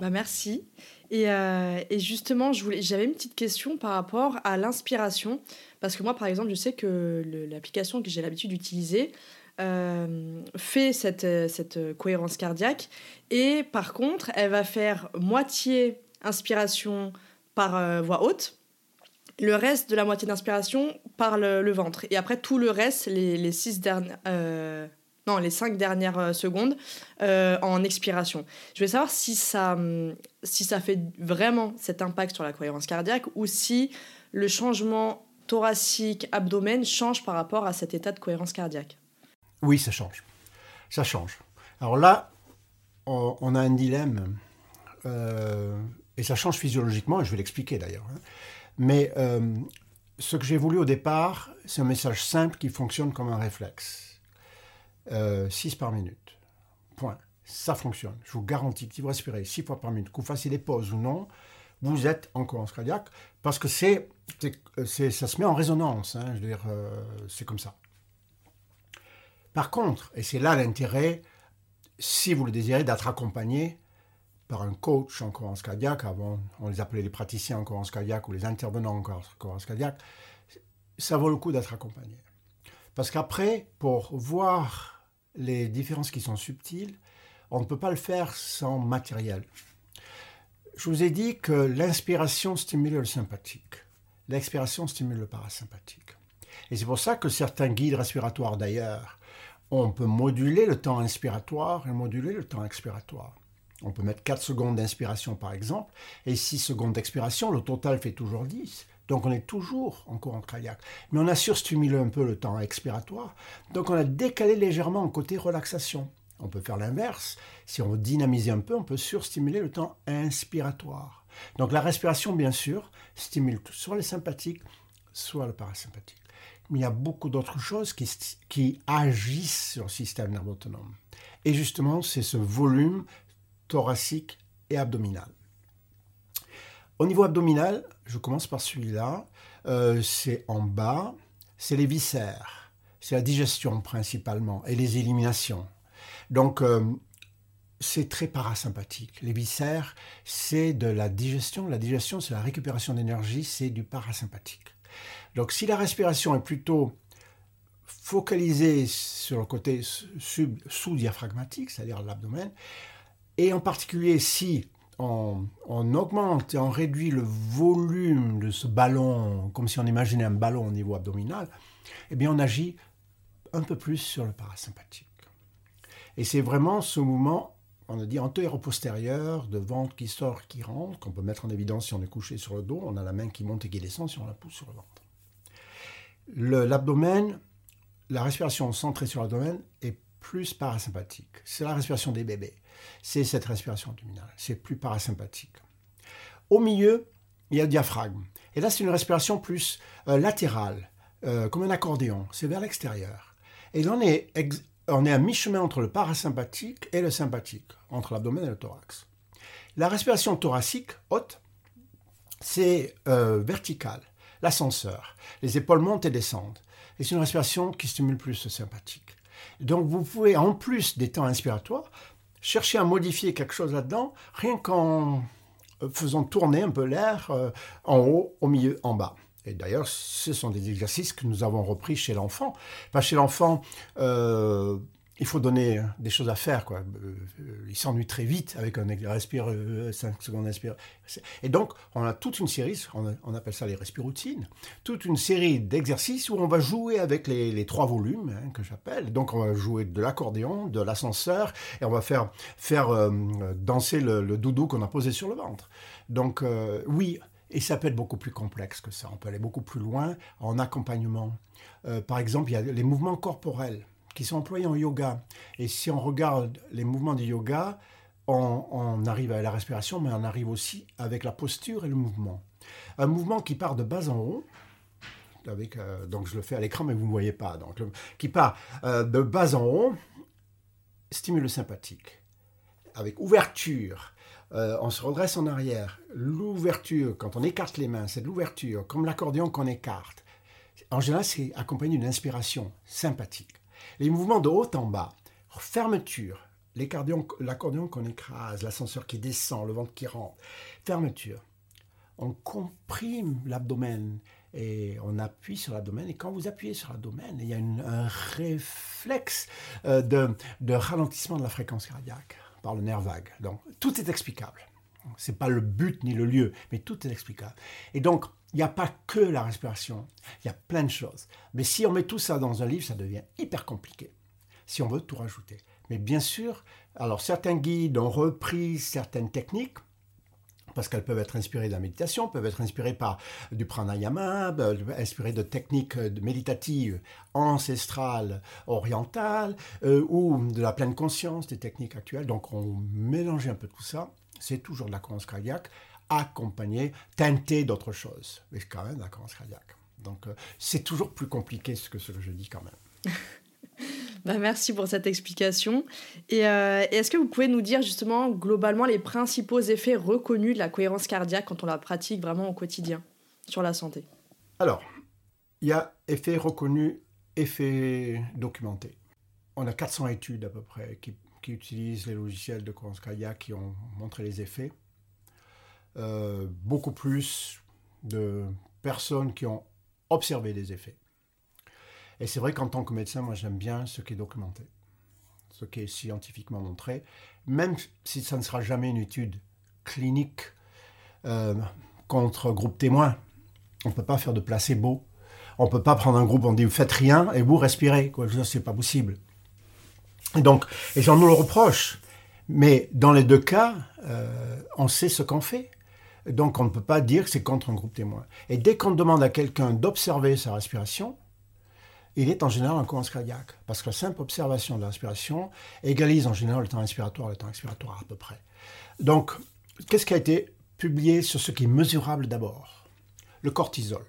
Speaker 1: Bah merci. Et, euh, et justement, j'avais une petite question par rapport à l'inspiration. Parce que moi, par exemple, je sais que l'application que j'ai l'habitude d'utiliser euh, fait cette, cette cohérence cardiaque. Et par contre, elle va faire moitié inspiration par euh, voix haute, le reste de la moitié d'inspiration par le, ventre. Et après, tout le reste, les, les six dernières non, les cinq dernières euh, secondes euh, en expiration. Je vais savoir si ça, hum, si ça fait vraiment cet impact sur la cohérence cardiaque ou si le changement thoracique, abdomen change par rapport à cet état de cohérence cardiaque.
Speaker 2: Oui, ça change. Ça change. Alors là, on, a un dilemme, euh, et ça change physiologiquement, et je vais l'expliquer d'ailleurs. Hein. Mais ce que j'ai voulu au départ, c'est un message simple qui fonctionne comme un réflexe 6 euh, par minute. Point. Ça fonctionne. Je vous garantis que si vous respirez 6 fois par minute, que vous fassiez des pauses ou non, vous êtes en cohérence cardiaque parce que c'est, ça se met en résonance. Hein, euh, c'est comme ça. Par contre, et c'est là l'intérêt, si vous le désirez, d'être accompagné par un coach en cohérence cardiaque, avant on les appelait les praticiens en cohérence cardiaque ou les intervenants en cohérence cardiaque, ça vaut le coup d'être accompagné. Parce qu'après, pour voir les différences qui sont subtiles, on ne peut pas le faire sans matériel. Je vous ai dit que l'inspiration stimule le sympathique, l'expiration stimule le parasympathique. Et c'est pour ça que certains guides respiratoires d'ailleurs, on peut moduler le temps inspiratoire et moduler le temps expiratoire. On peut mettre 4 secondes d'inspiration par exemple et 6 secondes d'expiration, le total fait toujours 10. Donc on est toujours en courant cardiaque. Mais on a surstimulé un peu le temps expiratoire. Donc on a décalé légèrement côté relaxation. On peut faire l'inverse. Si on dynamise un peu, on peut surstimuler le temps inspiratoire. Donc la respiration, bien sûr, stimule soit le sympathique, soit le parasympathique. Mais il y a beaucoup d'autres choses qui, qui agissent sur le système nerveux autonome. Et justement, c'est ce volume thoracique et abdominal. Au niveau abdominal, je commence par celui-là. Euh, c'est en bas, c'est les viscères, c'est la digestion principalement et les éliminations. Donc, euh, c'est très parasympathique. Les viscères, c'est de la digestion. La digestion, c'est la récupération d'énergie, c'est du parasympathique. Donc, si la respiration est plutôt focalisée sur le côté sous-diaphragmatique, c'est-à-dire l'abdomen, et en particulier si on, augmente et on réduit le volume de ce ballon, comme si on imaginait un ballon au niveau abdominal, eh bien on agit un peu plus sur le parasympathique. Et c'est vraiment ce mouvement, on a dit antéro-postérieur, de ventre qui sort, qui rentre, qu'on peut mettre en évidence si on est couché sur le dos, on a la main qui monte et qui descend si on la pousse sur le ventre. L'abdomen, la respiration centrée sur l'abdomen est plus parasympathique. C'est la respiration des bébés c'est cette respiration abdominale. C'est plus parasympathique. Au milieu, il y a le diaphragme. Et là, c'est une respiration plus euh, latérale, euh, comme un accordéon. C'est vers l'extérieur. Et là, on est, on est à mi-chemin entre le parasympathique et le sympathique, entre l'abdomen et le thorax. La respiration thoracique, haute, c'est euh, vertical, l'ascenseur. Les épaules montent et descendent. Et c'est une respiration qui stimule plus le sympathique. Donc vous pouvez, en plus des temps inspiratoires, chercher à modifier quelque chose là-dedans, rien qu'en euh, faisant tourner un peu l'air euh, en haut, au milieu, en bas. Et d'ailleurs, ce sont des exercices que nous avons repris chez l'enfant. Enfin, chez l'enfant, euh, il faut donner des choses à faire. Quoi. Euh, il s'ennuie très vite avec un respire 5 euh, secondes, respire. Et donc, on a toute une série, on, appelle ça les respiroutines, toute une série d'exercices où on va jouer avec les, trois volumes hein, que j'appelle. Donc, on va jouer de l'accordéon, de l'ascenseur, et on va faire, faire euh, danser le, doudou qu'on a posé sur le ventre. Donc, oui, et ça peut être beaucoup plus complexe que ça. On peut aller beaucoup plus loin en accompagnement. par exemple, il y a les mouvements corporels qui sont employés en yoga. Et si on regarde les mouvements du yoga, on, arrive à la respiration, mais on arrive aussi avec la posture et le mouvement. Un mouvement qui part de bas en haut, avec, euh, donc je le fais à l'écran, mais vous ne voyez pas, donc, qui part euh, de bas en haut, stimule le sympathique. Avec ouverture, euh, on se redresse en arrière. L'ouverture, quand on écarte les mains, c'est de l'ouverture, comme l'accordéon qu'on écarte. En général, c'est accompagné d'une inspiration sympathique. Les mouvements de haut en bas, fermeture, l'accordéon qu'on écrase, l'ascenseur qui descend, le ventre qui rentre, fermeture. On comprime l'abdomen et on appuie sur l'abdomen. Et quand vous appuyez sur l'abdomen, il y a un réflexe euh, de, ralentissement de la fréquence cardiaque par le nerf vague. Donc tout est explicable. Ce n'est pas le but ni le lieu, mais tout est explicable. Et donc, il n'y a pas que la respiration, il y a plein de choses. Mais si on met tout ça dans un livre, ça devient hyper compliqué, si on veut tout rajouter. Mais bien sûr, alors certains guides ont repris certaines techniques, parce qu'elles peuvent être inspirées de la méditation, peuvent être inspirées par du pranayama, euh, inspirées de techniques méditatives ancestrales, orientales, euh, ou de la pleine conscience, des techniques actuelles. Donc on mélange un peu tout ça. C'est toujours de la cohérence cardiaque accompagné, teinté d'autre chose. Mais quand même la cohérence cardiaque. Donc euh, c'est toujours plus compliqué que ce que je dis quand même.
Speaker 1: bah, merci pour cette explication. Et, euh, est-ce que vous pouvez nous dire justement globalement les principaux effets reconnus de la cohérence cardiaque quand on la pratique vraiment au quotidien sur la santé?
Speaker 2: Alors, il y a effets reconnus, effets documentés. On a 400 études à peu près qui, qui utilisent les logiciels de cohérence cardiaque qui ont montré les effets. Euh, beaucoup plus de personnes qui ont observé des effets. Et c'est vrai qu'en tant que médecin, moi j'aime bien ce qui est documenté, ce qui est scientifiquement montré, même si ça ne sera jamais une étude clinique euh, contre groupe témoin. On ne peut pas faire de placebo. On ne peut pas prendre un groupe, on dit vous faites rien et vous respirez. Quoi. C'est pas possible. Et donc, et j'en nous le reproche. Mais dans les deux cas, euh, on sait ce qu'on fait. Donc on ne peut pas dire que c'est contre un groupe témoin. Et dès qu'on demande à quelqu'un d'observer sa respiration, il est en général en cohérence cardiaque. Parce que la simple observation de la respiration égalise en général le temps inspiratoire et le temps expiratoire à peu près. Donc, qu'est-ce qui a été publié sur ce qui est mesurable d'abord? Le cortisol,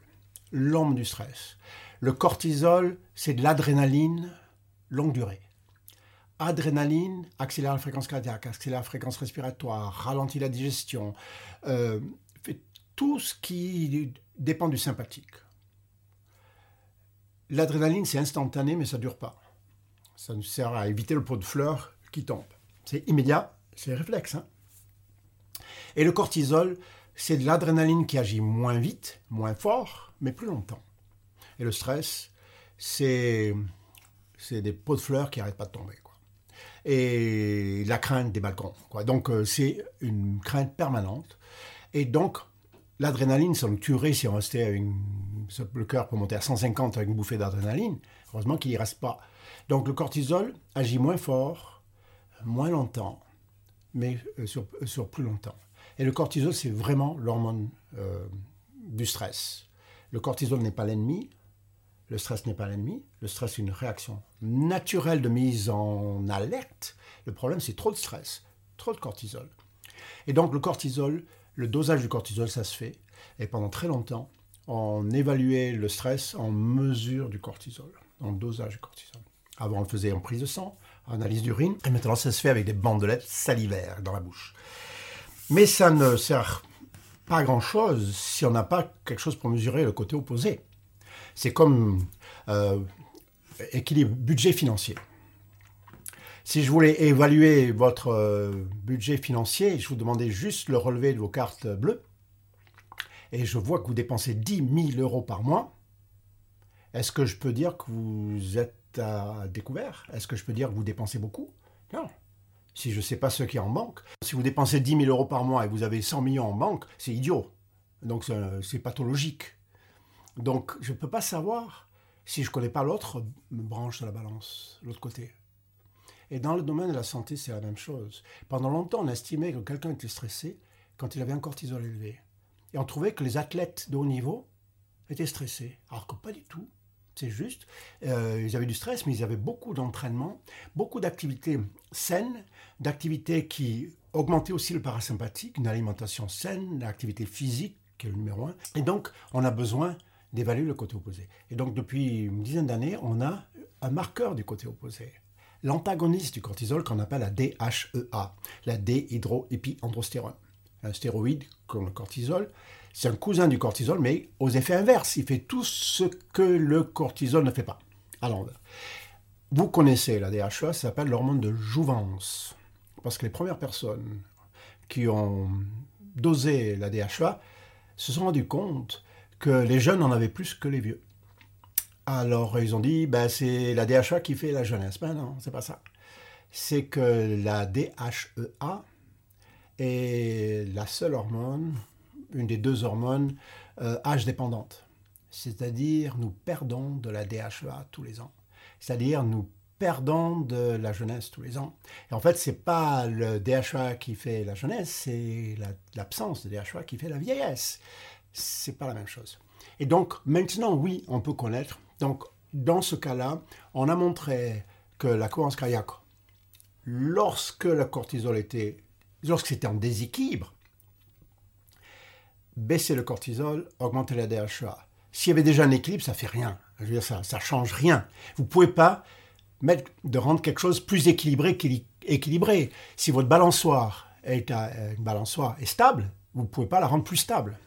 Speaker 2: l'homme du stress. Le cortisol, c'est de l'adrénaline longue durée. Adrénaline accélère la fréquence cardiaque, accélère la fréquence respiratoire, ralentit la digestion, euh, fait tout ce qui dépend du sympathique. L'adrénaline, c'est instantané, mais ça ne dure pas. Ça nous sert à éviter le pot de fleurs qui tombe. C'est immédiat, c'est réflexe. Hein. Et le cortisol, c'est de l'adrénaline qui agit moins vite, moins fort, mais plus longtemps. Et le stress, c'est des pots de fleurs qui n'arrêtent pas de tomber et la crainte des balcons. Quoi. Donc euh, c'est une crainte permanente. Et donc l'adrénaline, ça nous tuerait si on restait avec le cœur peut monter à 150 avec une bouffée d'adrénaline. Heureusement qu'il n'y reste pas. Donc le cortisol agit moins fort, moins longtemps, mais euh, sur, sur, plus longtemps. Et le cortisol, c'est vraiment l'hormone euh, du stress. Le cortisol n'est pas l'ennemi, le stress n'est pas l'ennemi. Le stress est une réaction naturelle de mise en alerte. Le problème, c'est trop de stress, trop de cortisol. Et donc, le cortisol le dosage du cortisol, ça se fait. Et pendant très longtemps, on évaluait le stress en mesure du cortisol, en dosage du cortisol. Avant, on le faisait en prise de sang, en analyse d'urine, et maintenant, ça se fait avec des bandelettes salivaires dans la bouche. Mais ça ne sert pas grand-chose si on n'a pas quelque chose pour mesurer le côté opposé. C'est comme euh, équilibre budget financier. Si je voulais évaluer votre euh, budget financier, je vous demandais juste le relevé de vos cartes bleues, et je vois que vous dépensez 10 000 euros par mois, est-ce que je peux dire que vous êtes à découvert? Est-ce que je peux dire que vous dépensez beaucoup? Non. Si je ne sais pas ce qui en banque, si vous dépensez 10 000 euros par mois et vous avez 100 millions en banque, c'est idiot. Donc c'est pathologique. Donc je ne peux pas savoir si je ne connais pas l'autre branche de la balance, l'autre côté. Et dans le domaine de la santé, c'est la même chose. Pendant longtemps, on estimait que quelqu'un était stressé quand il avait un cortisol élevé. Et on trouvait que les athlètes de haut niveau étaient stressés. Alors que pas du tout. C'est juste, euh, ils avaient du stress, mais ils avaient beaucoup d'entraînement, beaucoup d'activités saines, d'activités qui augmentaient aussi le parasympathique, une alimentation saine, l'activité physique, qui est le numéro un. Et donc, on a besoin d'évaluer le côté opposé. Et donc, depuis une dizaine d'années, on a un marqueur du côté opposé. L'antagoniste du cortisol qu'on appelle la DHEA, la déhydroépiandrostérone un stéroïde comme le cortisol. C'est un cousin du cortisol, mais aux effets inverses. Il fait tout ce que le cortisol ne fait pas. Alors, vous connaissez la DHA, ça s'appelle l'hormone de jouvence. Parce que les premières personnes qui ont dosé la DHA se sont rendues compte que les jeunes en avaient plus que les vieux. Alors ils ont dit, ben, c'est la DHA qui fait la jeunesse. Ben non, c'est pas ça. C'est que la DHEA, est la seule hormone, une des deux hormones, euh, âge dépendante. C'est-à-dire nous perdons de la DHEA tous les ans. C'est-à-dire nous perdons de la jeunesse tous les ans. Et en fait, ce n'est pas le DHEA qui fait la jeunesse, c'est l'absence de DHEA qui fait la vieillesse. C'est pas la même chose. Et donc maintenant, oui, on peut connaître. Donc dans ce cas-là, on a montré que la cohérence cardiaque, lorsque le cortisol était lorsque c'était en déséquilibre, baisser le cortisol, augmenter la DHA. S'il y avait déjà un équilibre, ça fait rien. Je veux dire, ça ne change rien. Vous pouvez pas mettre, de rendre quelque chose plus équilibré qu'équilibré. Si votre balançoire est euh, une balançoire est stable, vous ne pouvez pas la rendre plus stable.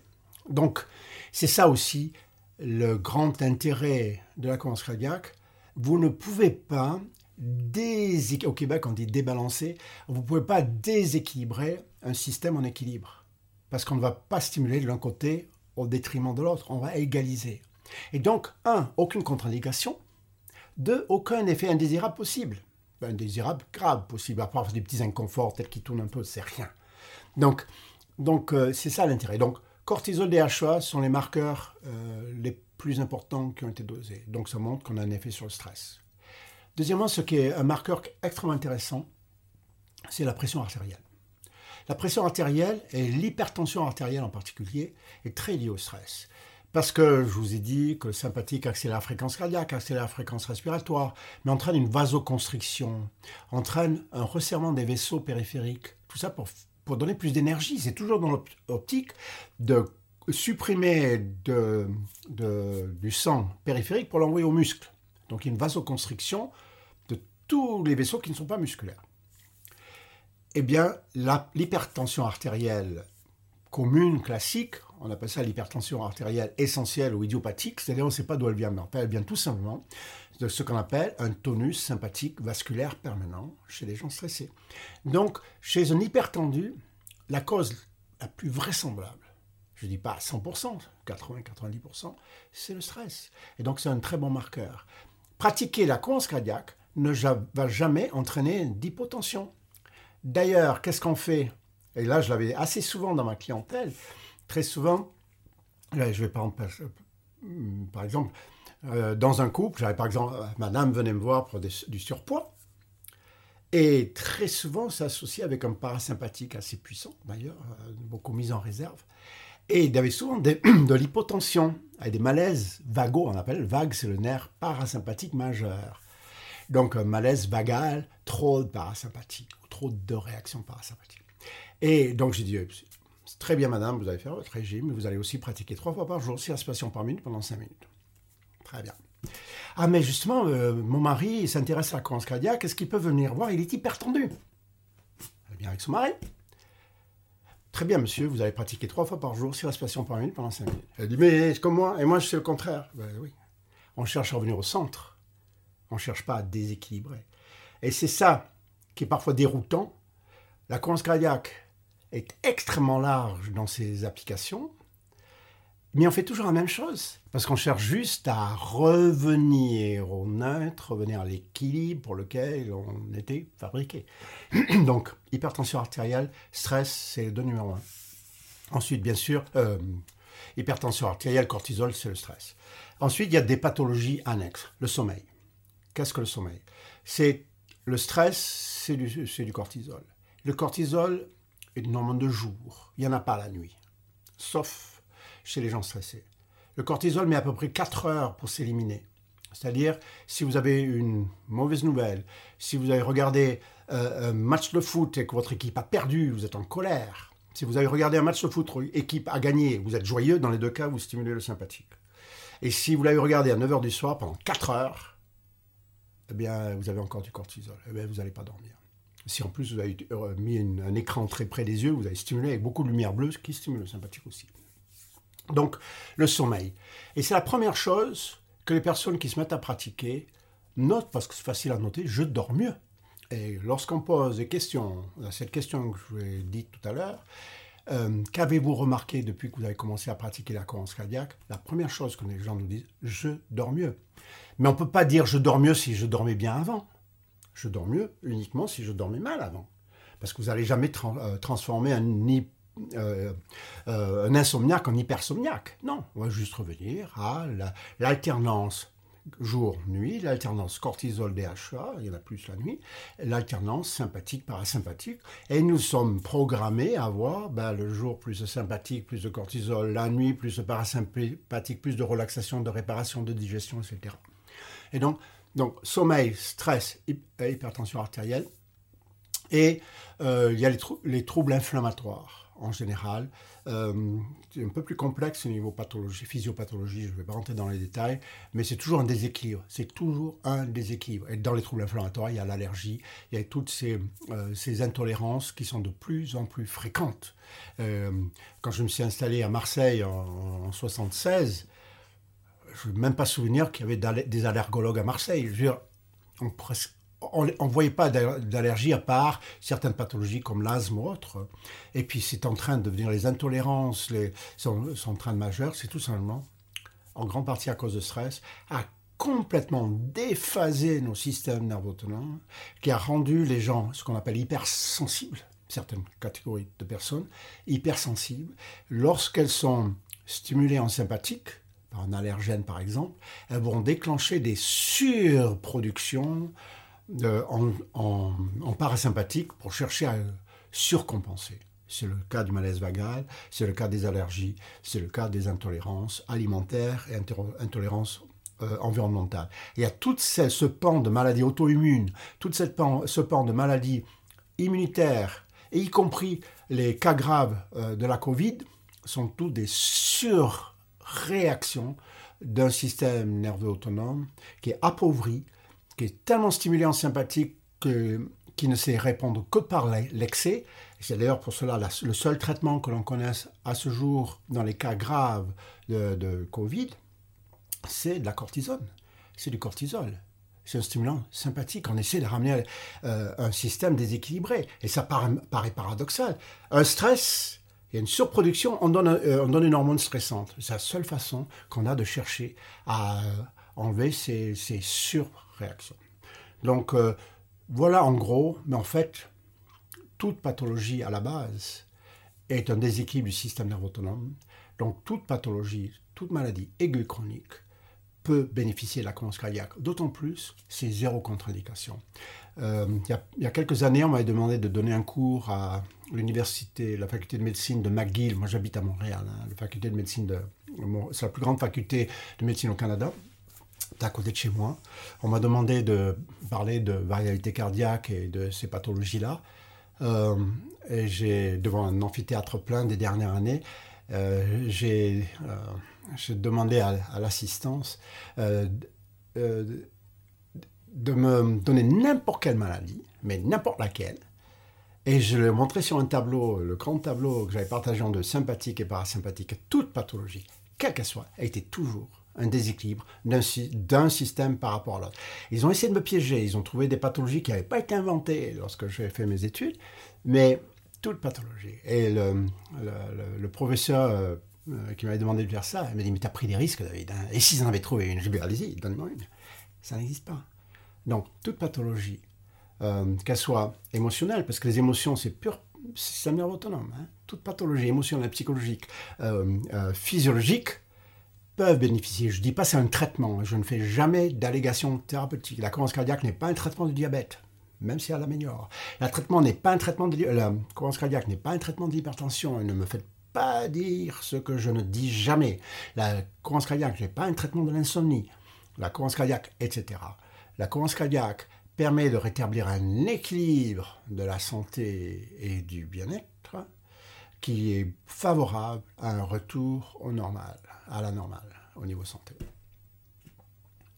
Speaker 2: Donc, c'est ça aussi le grand intérêt de la cohérence cardiaque. Vous ne pouvez pas au Québec on dit débalancer, vous ne pouvez pas déséquilibrer un système en équilibre. Parce qu'on ne va pas stimuler de l'un côté au détriment de l'autre, on va égaliser. Et donc, un, aucune contre-indication. Deux, aucun effet indésirable possible. Indésirable grave possible, à part des petits inconforts tels qu'ils tournent un peu, c'est rien. Donc, donc euh, c'est ça l'intérêt. Donc, cortisol, DHA sont les marqueurs euh, les plus importants qui ont été dosés. Donc, ça montre qu'on a un effet sur le stress. Deuxièmement, ce qui est un marqueur extrêmement intéressant, c'est la pression artérielle. La pression artérielle et l'hypertension artérielle en particulier est très liée au stress. Parce que je vous ai dit que le sympathique accélère la fréquence cardiaque, accélère la fréquence respiratoire, mais entraîne une vasoconstriction, entraîne un resserrement des vaisseaux périphériques. Tout ça pour, pour donner plus d'énergie. C'est toujours dans l'optique de supprimer du sang périphérique pour l'envoyer aux muscles. Donc il y a une vasoconstriction de tous les vaisseaux qui ne sont pas musculaires. Eh bien, l'hypertension artérielle commune, classique, on appelle ça l'hypertension artérielle essentielle ou idiopathique, c'est-à-dire on ne sait pas d'où elle vient, mais elle vient tout simplement de ce qu'on appelle un tonus sympathique vasculaire permanent chez les gens stressés. Donc, chez un hypertendu, la cause la plus vraisemblable, je ne dis pas à 100%, 80-90%, c'est le stress. Et donc c'est un très bon marqueur pratiquer la cohérence cardiaque ne va jamais entraîner d'hypotension. D'ailleurs, qu'est-ce qu'on fait? Et là, je l'avais assez souvent dans ma clientèle. Très souvent, là, je vais prendre par exemple, euh, dans un couple, j'avais par exemple, euh, madame venait me voir pour du surpoids. Et très souvent, associé avec un parasympathique assez puissant, d'ailleurs, euh, beaucoup mis en réserve. Et il avait souvent de l'hypotension, avec des malaises vagos, on appelle vague, c'est le nerf parasympathique majeur. Donc un malaise vagal, trop de parasympathique, trop de réactions parasympathiques. Et donc j'ai dit, Très bien, madame, vous allez faire votre régime, vous allez aussi pratiquer trois fois par jour, six respirations par minute pendant cinq minutes. Très bien. Ah, mais justement, euh, mon mari s'intéresse à la cohérence cardiaque. Est-ce qu'il peut venir voir? Il est hyper tendu. Elle vient avec son mari. Très bien, monsieur, vous allez pratiquer trois fois par jour, six respirations par minute pendant cinq minutes. Elle dit, mais c'est comme moi, et moi je sais le contraire. Ben oui. On cherche à revenir au centre. On ne cherche pas à déséquilibrer. Et c'est ça qui est parfois déroutant. La cohérence cardiaque est extrêmement large dans ses applications, mais on fait toujours la même chose, parce qu'on cherche juste à revenir au neutre, revenir à l'équilibre pour lequel on était fabriqué. Donc, hypertension artérielle, stress, c'est le deux numéro un. Ensuite, bien sûr, euh, hypertension artérielle, cortisol, c'est le stress. Ensuite, il y a des pathologies annexes. Le sommeil. Qu'est-ce que le sommeil? C'est le stress, c'est du, cortisol. Le cortisol est une hormone de jour. Il n'y en a pas la nuit. Sauf chez les gens stressés. Le cortisol met à peu près 4 heures pour s'éliminer. C'est-à-dire, si vous avez une mauvaise nouvelle, si vous avez regardé euh, un match de foot et que votre équipe a perdu, vous êtes en colère. Si vous avez regardé un match de foot, équipe a gagné, vous êtes joyeux, dans les deux cas, vous stimulez le sympathique. Et si vous l'avez regardé à 9h du soir pendant 4 heures, eh bien, vous avez encore du cortisol. Eh bien, vous n'allez pas dormir. Si en plus vous avez euh, mis un écran très près des yeux, vous avez stimulé avec beaucoup de lumière bleue, ce qui stimule le sympathique aussi. Donc, le sommeil. Et c'est la première chose que les personnes qui se mettent à pratiquer notent, parce que c'est facile à noter, je dors mieux. Et lorsqu'on pose des questions, cette question que je vous ai dite tout à l'heure, euh, qu'avez-vous remarqué depuis que vous avez commencé à pratiquer la cohérence cardiaque? La première chose que les gens nous disent, je dors mieux. Mais on ne peut pas dire je dors mieux si je dormais bien avant. Je dors mieux uniquement si je dormais mal avant. Parce que vous n'allez jamais euh, transformer un euh, euh, un insomniaque en hypersomniaque. Non, on va juste revenir à l'alternance jour-nuit, l'alternance cortisol-DHA, il y en a plus la nuit, l'alternance sympathique-parasympathique. Et nous sommes programmés à avoir ben, le jour plus de sympathique, plus de cortisol, la nuit plus de parasympathique, plus de relaxation, de réparation, de digestion, etc. Et donc, sommeil, stress, hypertension artérielle. Et euh, il y a les troubles inflammatoires en général. Euh, c'est un peu plus complexe au niveau pathologie, physiopathologie, je ne vais pas rentrer dans les détails, mais c'est toujours un déséquilibre. C'est toujours un déséquilibre. Et dans les troubles inflammatoires, il y a l'allergie, il y a toutes ces, euh, ces, intolérances qui sont de plus en plus fréquentes. Euh, quand je me suis installé à Marseille en, en 76, je ne veux même pas souvenir qu'il y avait des allergologues à Marseille. Je veux dire, on, presque, on ne voyait pas d'allergie à part certaines pathologies comme l'asthme ou autres. Et puis c'est en train de devenir les intolérances, les, sont en train de majeur, c'est tout simplement, en grande partie à cause de stress, à complètement déphasé nos systèmes nerveux autonomes, qui a rendu les gens ce qu'on appelle hypersensibles, certaines catégories de personnes, hypersensibles, lorsqu'elles sont stimulées en sympathique, par un allergène par exemple, elles vont déclencher des surproductions en, parasympathique pour chercher à surcompenser. C'est le cas du malaise vagal, c'est le cas des allergies, c'est le cas des intolérances alimentaires et intolérances euh, environnementales. Il y a tout ce, pan de maladies auto-immunes, tout cette pan, ce pan de maladies immunitaires, et y compris les cas graves euh, de la Covid, sont tous des surréactions d'un système nerveux autonome qui est appauvri, qui est tellement stimulé en sympathique que, qui ne sait répondre que par l'excès. C'est d'ailleurs pour cela le seul traitement que l'on connaisse à ce jour dans les cas graves de, Covid, c'est de la cortisone. C'est du cortisol. C'est un stimulant sympathique. On essaie de ramener euh, un système déséquilibré. Et ça paraît, paradoxal. Un stress, il y a une surproduction, on donne, euh, on donne une hormone stressante. C'est la seule façon qu'on a de chercher à euh, enlever ces, ces sur Donc euh, voilà en gros, mais en fait, toute pathologie à la base est un déséquilibre du système nerveux autonome. Donc toute pathologie, toute maladie aiguë chronique peut bénéficier de la cohérence cardiaque. D'autant plus, c'est zéro contre-indication. Euh, il y, a quelques années, on m'avait demandé de donner un cours à l'université, la faculté de médecine de McGill. Moi, j'habite à Montréal. Hein, la faculté de médecine de, c'est la plus grande faculté de médecine au Canada à côté de chez moi. On m'a demandé de parler de variabilité cardiaque et de ces pathologies-là. et j'ai, devant un amphithéâtre plein des dernières années, j'ai, demandé à, à l'assistance de me donner n'importe quelle maladie, mais n'importe laquelle, et je l'ai montré sur un tableau, le grand tableau que j'avais partagé en deux, sympathique et parasympathique. Toute pathologie, quelle qu'elle soit, a été toujours un déséquilibre d'un système par rapport à l'autre. Ils ont essayé de me piéger, ils ont trouvé des pathologies qui n'avaient pas été inventées lorsque j'ai fait mes études, mais toute pathologie. Et le, le, professeur euh, qui m'avait demandé de faire ça, il m'a dit, mais tu as pris des risques, David. Hein. Et s'ils en avaient trouvé une, allez-y, donne-moi une. Ça n'existe pas. Donc, toute pathologie euh, qu'elle soit émotionnelle, parce que les émotions, c'est pur système nerveux autonome. Hein. Toute pathologie émotionnelle, psychologique, euh, physiologique peuvent bénéficier. Je ne dis pas c'est un traitement, je ne fais jamais d'allégation thérapeutique. La cohérence cardiaque n'est pas un traitement du diabète, même si elle améliore. Le traitement n'est pas un traitement de la cohérence cardiaque n'est pas un traitement de l'hypertension. Ne me faites pas dire ce que je ne dis jamais. La cohérence cardiaque n'est pas un traitement de l'insomnie. La cohérence cardiaque, etc. La cohérence cardiaque permet de rétablir un équilibre de la santé et du bien-être qui est favorable à un retour au normal, à la normale, au niveau santé.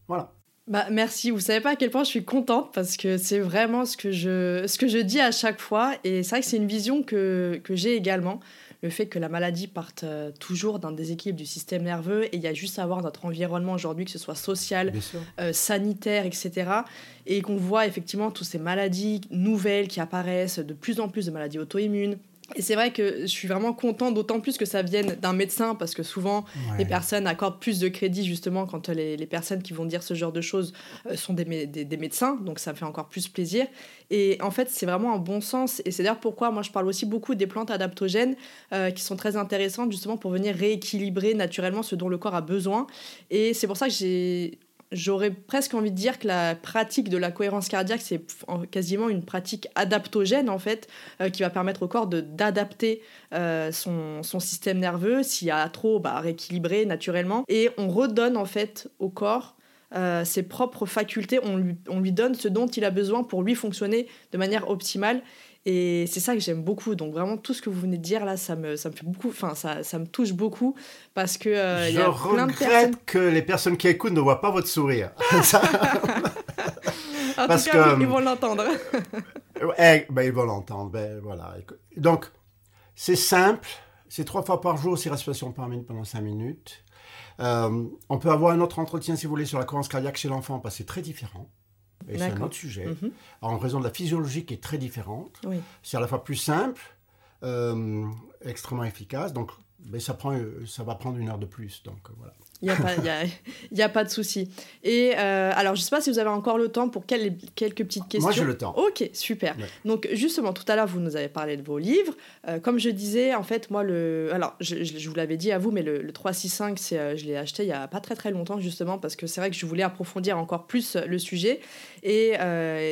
Speaker 2: Voilà.
Speaker 1: Bah, merci. Vous savez pas à quel point je suis contente parce que c'est vraiment ce que je, ce que je dis à chaque fois. Et c'est vrai que c'est une vision que, que j'ai également le fait que la maladie parte euh, toujours d'un déséquilibre du système nerveux et il y a juste à voir notre environnement aujourd'hui, que ce soit social, euh, sanitaire, etc. Et qu'on voit effectivement toutes ces maladies nouvelles qui apparaissent, de plus en plus de maladies auto-immunes, et c'est vrai que je suis vraiment contente, d'autant plus que ça vienne d'un médecin, parce que souvent, les personnes accordent plus de crédit, justement, quand les, les, personnes qui vont dire ce genre de choses euh, sont des, des, des, médecins, donc ça me fait encore plus plaisir. Et en fait, c'est vraiment un bon sens, et c'est d'ailleurs pourquoi moi je parle aussi beaucoup des plantes adaptogènes, euh, qui sont très intéressantes, justement, pour venir rééquilibrer naturellement ce dont le corps a besoin. Et c'est pour ça que j'ai j'aurais presque envie de dire que la pratique de la cohérence cardiaque, c'est quasiment une pratique adaptogène, en fait, euh, qui va permettre au corps d'adapter euh, son, son, système nerveux. S'il y a trop, bah, rééquilibrer naturellement. Et on redonne, en fait, au corps euh, ses propres facultés. On lui, on lui donne ce dont il a besoin pour lui fonctionner de manière optimale. Et c'est ça que j'aime beaucoup. Donc vraiment tout ce que vous venez de dire là, ça me, ça me fait beaucoup, enfin ça, ça me touche beaucoup parce que
Speaker 2: euh, je regrette que les personnes qui écoutent ne voient pas votre sourire.
Speaker 1: en parce tout cas, que, ils vont l'entendre.
Speaker 2: eh, ben, ils vont l'entendre. Ben, voilà. Donc c'est simple. C'est trois fois par jour, c'est respiration par minute pendant cinq minutes. Euh, on peut avoir un autre entretien, si vous voulez, sur la cohérence cardiaque chez l'enfant, parce que c'est très différent et c'est un autre sujet, mhm. en raison de la physiologie qui est très différente. C'est à la fois plus simple, euh, extrêmement efficace, donc mais ça, prend, ça va prendre une heure de plus. Donc voilà.
Speaker 1: Il n'y a, pas, y a, pas de souci. Et euh, alors, je ne sais pas si vous avez encore le temps pour quelques petites questions.
Speaker 2: Moi, j'ai le temps.
Speaker 1: Ok, super. Donc, justement, tout à l'heure, vous nous avez parlé de vos livres. Euh, comme je disais, en fait, moi, le. Alors, je, je vous l'avais dit à vous, mais le, le 365, c'est, euh, je l'ai acheté il n'y a pas très très longtemps, justement, parce que c'est vrai que je voulais approfondir encore plus le sujet. Et,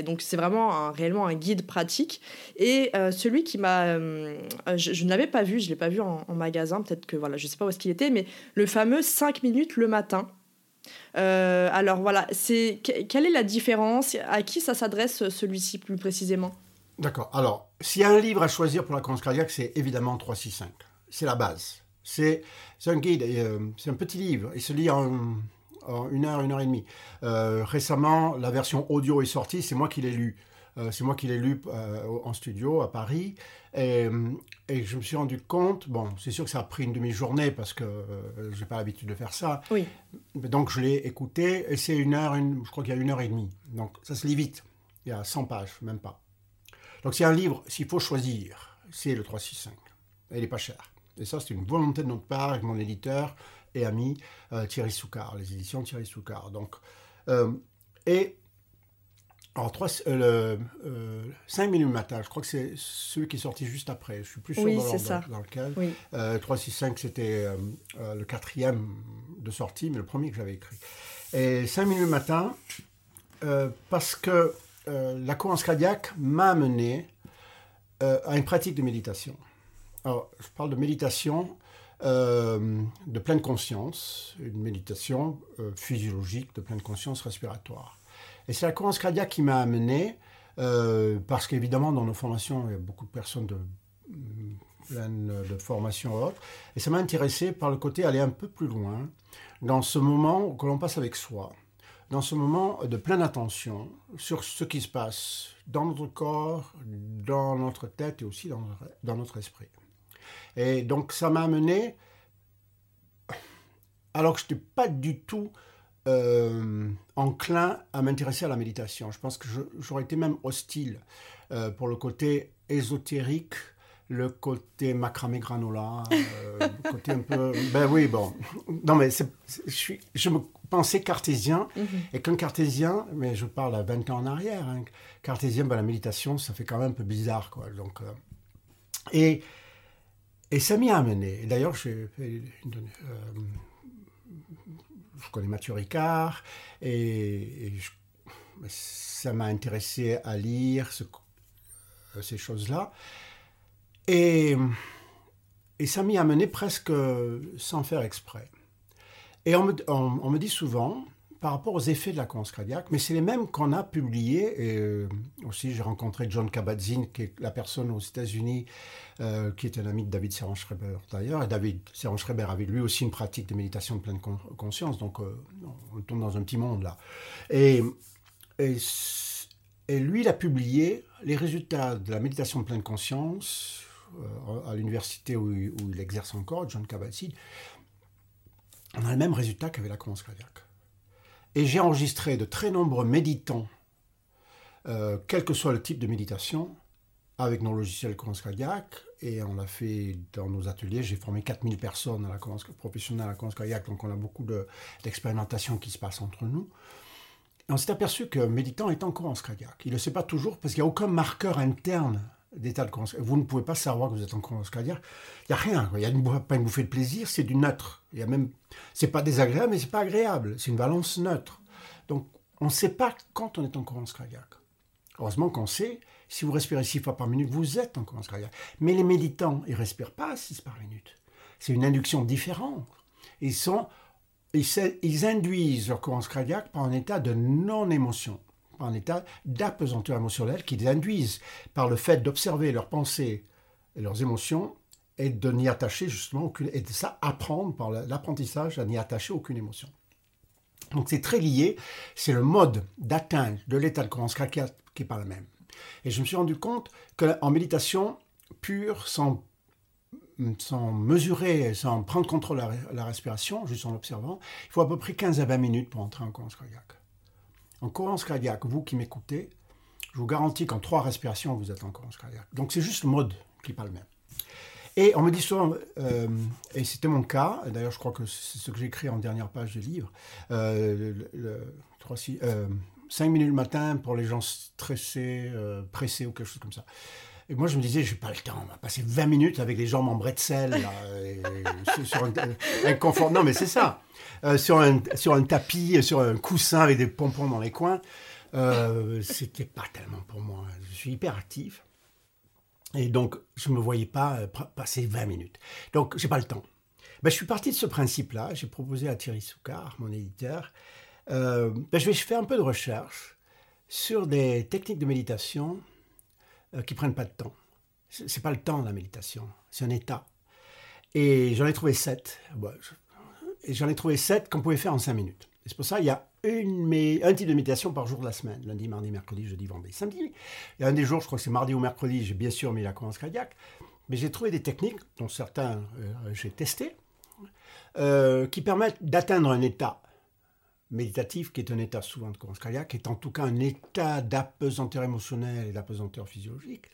Speaker 1: donc, c'est vraiment un, réellement un guide pratique. Et celui qui m'a. je, ne l'avais pas vu, je ne l'ai pas vu en, en magasin, peut-être que, voilà, je ne sais pas où est-ce qu'il était, mais le fameux 5 minutes le matin. Euh, alors voilà, c'est quelle est la différence? À qui ça s'adresse celui-ci plus précisément?
Speaker 2: D'accord. Alors, s'il y a un livre à choisir pour la cohérence cardiaque, c'est évidemment 365. C'est la base. C'est un guide, euh, c'est un petit livre. Il se lit en, une heure, une heure et demie. Euh, récemment, la version audio est sortie. C'est moi qui l'ai lu. Euh, c'est moi qui l'ai lu euh, en studio à Paris. Et, je me suis rendu compte, bon, c'est sûr que ça a pris une demi-journée parce que euh, je n'ai pas l'habitude de faire ça.
Speaker 1: Oui.
Speaker 2: Donc je l'ai écouté et c'est une heure, je crois qu'il y a une heure et demie. Donc ça se lit vite. Il y a 100 pages, même pas. Donc c'est un livre, s'il faut choisir, c'est le 365. Et il n'est pas cher. Et ça, c'est une volonté de notre part avec mon éditeur et ami Thierry Soucard, les éditions Thierry Soucard. Donc, et alors, 3, euh, le, 5 euh, minutes matin, je crois que c'est celui qui est sorti juste après. Je suis plus sûr
Speaker 1: oui,
Speaker 2: dans, dans, lequel. Oui. Euh, 365, c'était euh, le quatrième de sortie, mais le premier que j'avais écrit. Et 5 minutes matin, parce que la cohérence cardiaque m'a amené à une pratique de méditation. Alors, je parle de méditation de pleine conscience, une méditation physiologique de pleine conscience respiratoire. Et c'est la cohérence cardiaque qui m'a amené euh, parce qu'évidemment, dans nos formations, il y a beaucoup de personnes de pleine de formations et autres. Et ça m'a intéressé par le côté aller un peu plus loin dans ce moment que l'on passe avec soi, dans ce moment de pleine attention sur ce qui se passe dans notre corps, dans notre tête et aussi dans, dans notre esprit. Et donc ça m'a amené, alors que je n'étais pas du tout euh, enclin à m'intéresser à la méditation. Je pense que j'aurais été même hostile euh, pour le côté ésotérique, le côté macramé granola, euh, le côté un peu... Ben oui, bon. Non, mais je, suis, je me pensais cartésien, mhm. et qu'un cartésien, mais je parle à 20 ans en arrière, hein, cartésien, ben, la méditation, ça fait quand même un peu bizarre, quoi. Donc, et, et ça m'y a amené. D'ailleurs, j'ai fait je connais Mathieu Ricard et, ça m'a intéressé à lire euh, ces choses-là. Et, ça m'y a mené presque sans faire exprès. Et on me dit souvent, par rapport aux effets de la cohérence cardiaque, mais c'est les mêmes qu'on a publiés. Et euh, aussi, j'ai rencontré John Kabat-Zinn, qui est la personne aux États-Unis, euh, qui est un ami de David Serran-Schreiber d'ailleurs. Et David Serran-Schreiber avait lui aussi une pratique de méditation de pleine conscience. Donc, euh, on tombe dans un petit monde là. Et, lui, il a publié les résultats de la méditation de pleine conscience à l'université où, où, il exerce encore, John Kabat-Zinn. On a le même résultat qu'avec la cohérence cardiaque. Et j'ai enregistré de très nombreux méditants, euh, quel que soit le type de méditation, avec nos logiciels cohérence cardiaque. Et on l'a fait dans nos ateliers. J'ai formé 4000 personnes à la professionnelle à la cohérence cardiaque. Donc on a beaucoup d'expérimentation qui se passe entre nous. Et on s'est aperçu que méditant est en cohérence cardiaque. Il ne le sait pas toujours parce qu'il n'y a aucun marqueur interne Vous ne pouvez pas savoir que vous êtes en cohérence cardiaque. Il n'y a rien. Il n'y a pas une bouffée de plaisir, c'est du neutre. Il y a même, c'est pas désagréable, mais c'est pas agréable. C'est une balance neutre. Donc, on ne sait pas quand on est en cohérence cardiaque. Heureusement qu'on sait, si vous respirez six fois par minute, vous êtes en cohérence cardiaque. Mais les méditants, ils respirent pas six par minute. C'est une induction différente. Ils, ils induisent leur cohérence cardiaque par un état de non-émotion un état d'apesanteur émotionnelle qu'ils induisent par le fait d'observer leurs pensées et leurs émotions et de n'y attacher justement aucune, et de ça apprendre par l'apprentissage à n'y attacher aucune émotion. Donc c'est très lié, c'est le mode d'atteinte de l'état de cardiaque qui n'est pas le même. Et je me suis rendu compte qu'en méditation pure, sans, sans mesurer, sans prendre contrôle de la, respiration, juste en l'observant, il faut à peu près 15 à 20 minutes pour entrer en cohérence cardiaque en cohérence cardiaque, vous qui m'écoutez, je vous garantis qu'en trois respirations, vous êtes en cohérence cardiaque. Donc c'est juste le mode qui n'est pas le même. Et on me dit souvent, euh, et c'était mon cas, d'ailleurs je crois que c'est ce que j'ai écrit en dernière page du livre, euh, le, 3, 6, 5 minutes le matin pour les gens stressés, euh, pressés ou quelque chose comme ça. Et moi, je me disais, je n'ai pas le temps. On va passer 20 minutes avec les jambes en bretzel, sur un. Non, mais c'est ça. Euh, sur, un, sur un tapis, sur un coussin avec des pompons dans les coins. Euh, c'était pas tellement pour moi. Je suis hyper actif. Et donc, je ne me voyais pas euh, passer 20 minutes. Donc, j'ai pas le temps. Ben, je suis parti de ce principe-là. J'ai proposé à Thierry Soucard, mon éditeur, euh, ben, je vais faire un peu de recherche sur des techniques de méditation qui prennent pas de temps. C'est pas le temps la méditation, c'est un état. Et j'en ai trouvé sept. et j'en ai trouvé sept qu'on pouvait faire en cinq minutes. Et c'est pour ça qu'il y a une, un type de méditation par jour de la semaine. Lundi, mardi, mercredi, jeudi, vendredi, samedi. Il a un des jours, je crois que c'est mardi ou mercredi, j'ai bien sûr mis la cohérence cardiaque. Mais j'ai trouvé des techniques, dont certains euh, j'ai testé, euh, qui permettent d'atteindre un état méditatif, qui est un état souvent de cohérence cardiaque, qui est en tout cas un état d'apesanteur émotionnel et d'apesanteur physiologique,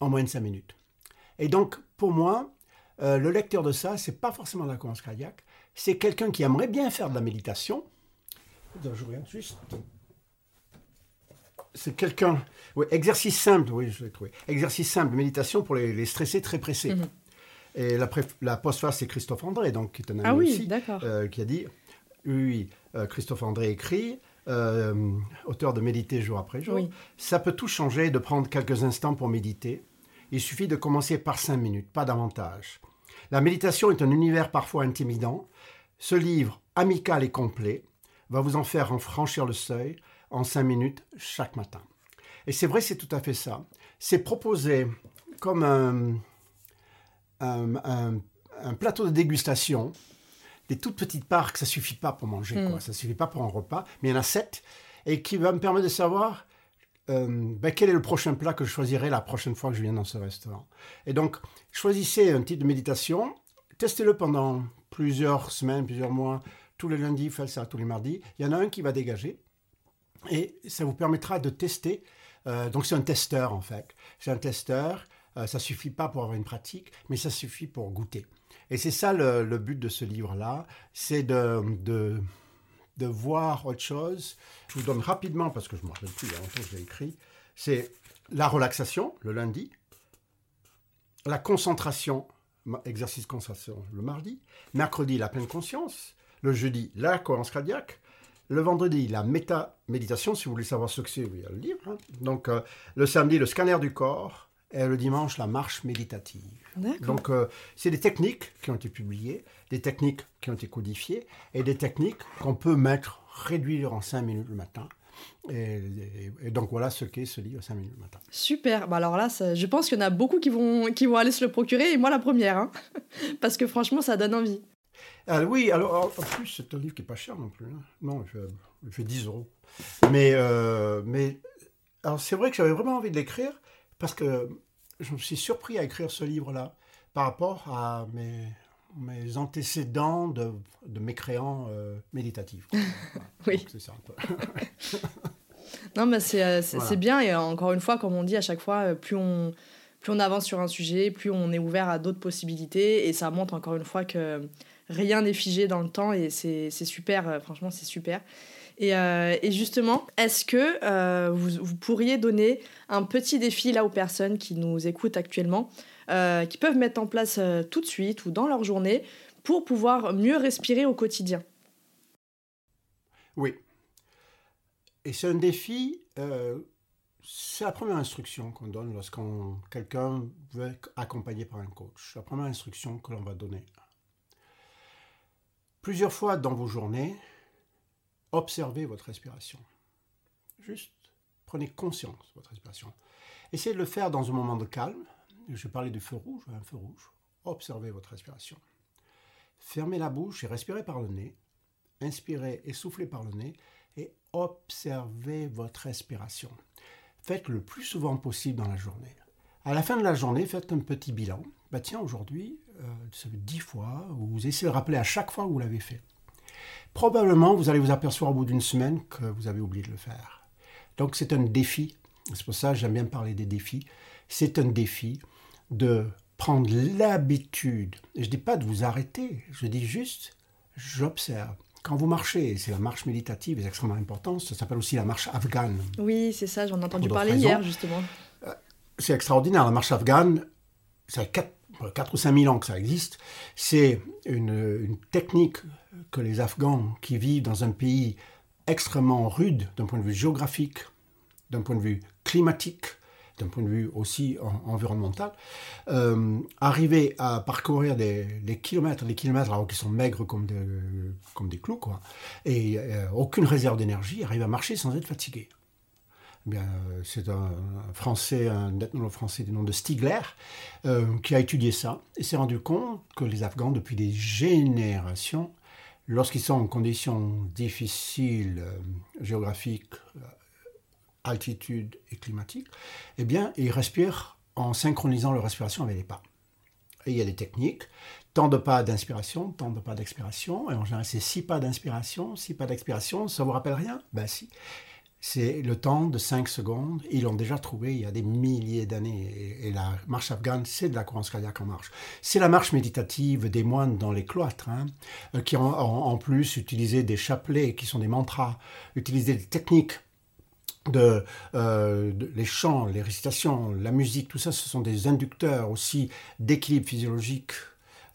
Speaker 2: en moins de 5 minutes. Et donc, pour moi, euh, le lecteur de ça, c'est pas forcément la cohérence cardiaque, c'est quelqu'un qui aimerait bien faire de la méditation. Je regarde juste. C'est quelqu'un. Oui, exercice simple, oui, je l'ai trouvé. Exercice simple, méditation pour les, stressés très pressés. Mhm. Et la, la postface, c'est Christophe André, donc, qui est un ami
Speaker 1: ah oui,
Speaker 2: aussi, euh, qui a dit oui, euh, Christophe André écrit, euh, auteur de Méditer jour après jour. Ça peut tout changer de prendre quelques instants pour méditer. Il suffit de commencer par cinq minutes, pas davantage. La méditation est un univers parfois intimidant. Ce livre, amical et complet, va vous en faire en franchir le seuil en cinq minutes chaque matin. Et c'est vrai, c'est tout à fait ça. C'est proposé comme un, un, plateau de dégustation, des toutes petites parts que ça suffit pas pour manger, quoi. Mm. ça suffit pas pour un repas, mais il y en a sept, et qui va me permettre de savoir euh, ben, quel est le prochain plat que je choisirai la prochaine fois que je viens dans ce restaurant. Et donc, choisissez un type de méditation, testez-le pendant plusieurs semaines, plusieurs mois, tous les lundis, faites ça tous les mardis. Il y en a un qui va dégager, et ça vous permettra de tester. Euh, donc, c'est un testeur, en fait. C'est un testeur. Euh, ça suffit pas pour avoir une pratique, mais ça suffit pour goûter. Et c'est ça le, but de ce livre-là, c'est de, de, voir autre chose. Je vous donne rapidement, parce que je ne me rappelle plus, il y a longtemps que j'ai écrit, c'est la relaxation, le lundi, la concentration, exercice concentration le mardi, mercredi, la pleine conscience, le jeudi, la cohérence cardiaque, le vendredi, la méta-méditation, si vous voulez savoir ce que c'est, il y a le livre. Hein. Donc, euh, le samedi, le scanner du corps, et le dimanche la marche méditative. Donc euh, c'est des techniques qui ont été publiées, des techniques qui ont été codifiées et des techniques qu'on peut mettre, réduire en 5 minutes le matin. Et, donc voilà ce qu'est ce livre 5 minutes le matin.
Speaker 1: Super, bah alors là je pense qu'il y en a beaucoup qui vont, qui vont aller se le procurer et moi la première, hein. parce que franchement ça donne envie.
Speaker 2: Ah, oui, alors en plus c'est un livre qui n'est pas cher non plus. Hein. Non, il fait, 10 euros. Mais, euh, mais alors c'est vrai que j'avais vraiment envie de l'écrire parce que je me suis surpris à écrire ce livre-là par rapport à mes, mes antécédents de, de mécréants euh, méditatifs.
Speaker 1: oui. C'est ça. non, mais euh, c'est bien. Et encore une fois, comme on dit à chaque fois, euh, plus on, plus on avance sur un sujet, plus on est ouvert à d'autres possibilités. Et ça montre encore une fois que rien n'est figé dans le temps. Et c'est super, franchement, c'est super. Euh, et, justement, est-ce que euh, vous, pourriez donner un petit défi là aux personnes qui nous écoutent actuellement, euh, qui peuvent mettre en place tout de suite ou dans leur journée pour pouvoir mieux respirer au quotidien?
Speaker 2: Oui. Et c'est un défi, c'est la première instruction qu'on donne lorsqu'on quelqu'un veut être accompagné par un coach. La première instruction que l'on va donner. Plusieurs fois dans vos journées, observez votre respiration. Juste prenez conscience de votre respiration. Essayez de le faire dans un moment de calme. Je parlais du feu rouge, un feu rouge. Observez votre respiration. Fermez la bouche et respirez par le nez. Inspirez et soufflez par le nez et observez votre respiration. Faites le plus souvent possible dans la journée. À la fin de la journée, faites un petit bilan. Bah tiens, aujourd'hui, euh, ça fait dix fois, vous essayez de rappeler à chaque fois que vous l'avez fait probablement vous allez vous apercevoir au bout d'une semaine que vous avez oublié de le faire. Donc c'est un défi, c'est pour ça que j'aime bien parler des défis, c'est un défi de prendre l'habitude, je ne dis pas de vous arrêter, je dis juste, j'observe. Quand vous marchez, c'est la marche méditative, est extrêmement importante, ça s'appelle aussi la marche afghane.
Speaker 1: Oui, c'est ça, j'en ai entendu parler hier justement.
Speaker 2: Euh, c'est extraordinaire, la marche afghane, ça a 4, 4 ou 5 000 ans que ça existe, c'est une, technique que les Afghans qui vivent dans un pays extrêmement rude d'un point de vue géographique, d'un point de vue climatique, d'un point de vue aussi environnemental, euh, arriver à parcourir des, kilomètres, des kilomètres alors qu'ils sont maigres comme des, comme des clous, quoi, et euh, aucune réserve d'énergie, arriver à marcher sans être fatigué. Eh bien, c'est un, Français, un ethnologue français du nom de Stigler, euh, qui a étudié ça et s'est rendu compte que les Afghans, depuis des générations, lorsqu'ils sont en conditions difficiles, euh, géographiques, euh, altitude et climatiques, eh bien, ils respirent en synchronisant leur respiration avec les pas. Et il y a des techniques, tant de pas d'inspiration, tant de pas d'expiration, et en général c'est six pas d'inspiration, six pas d'expiration, ça vous rappelle rien? Ben si c'est le temps de 5 secondes. Ils l'ont déjà trouvé il y a des milliers d'années. Et, la marche afghane, c'est de la courance cardiaque en marche. C'est la marche méditative des moines dans les cloîtres, hein, euh, qui ont en plus utilisé des chapelets, qui sont des mantras, utilisé des techniques de, euh, les chants, les récitations, la musique, tout ça, ce sont des inducteurs aussi d'équilibre physiologique,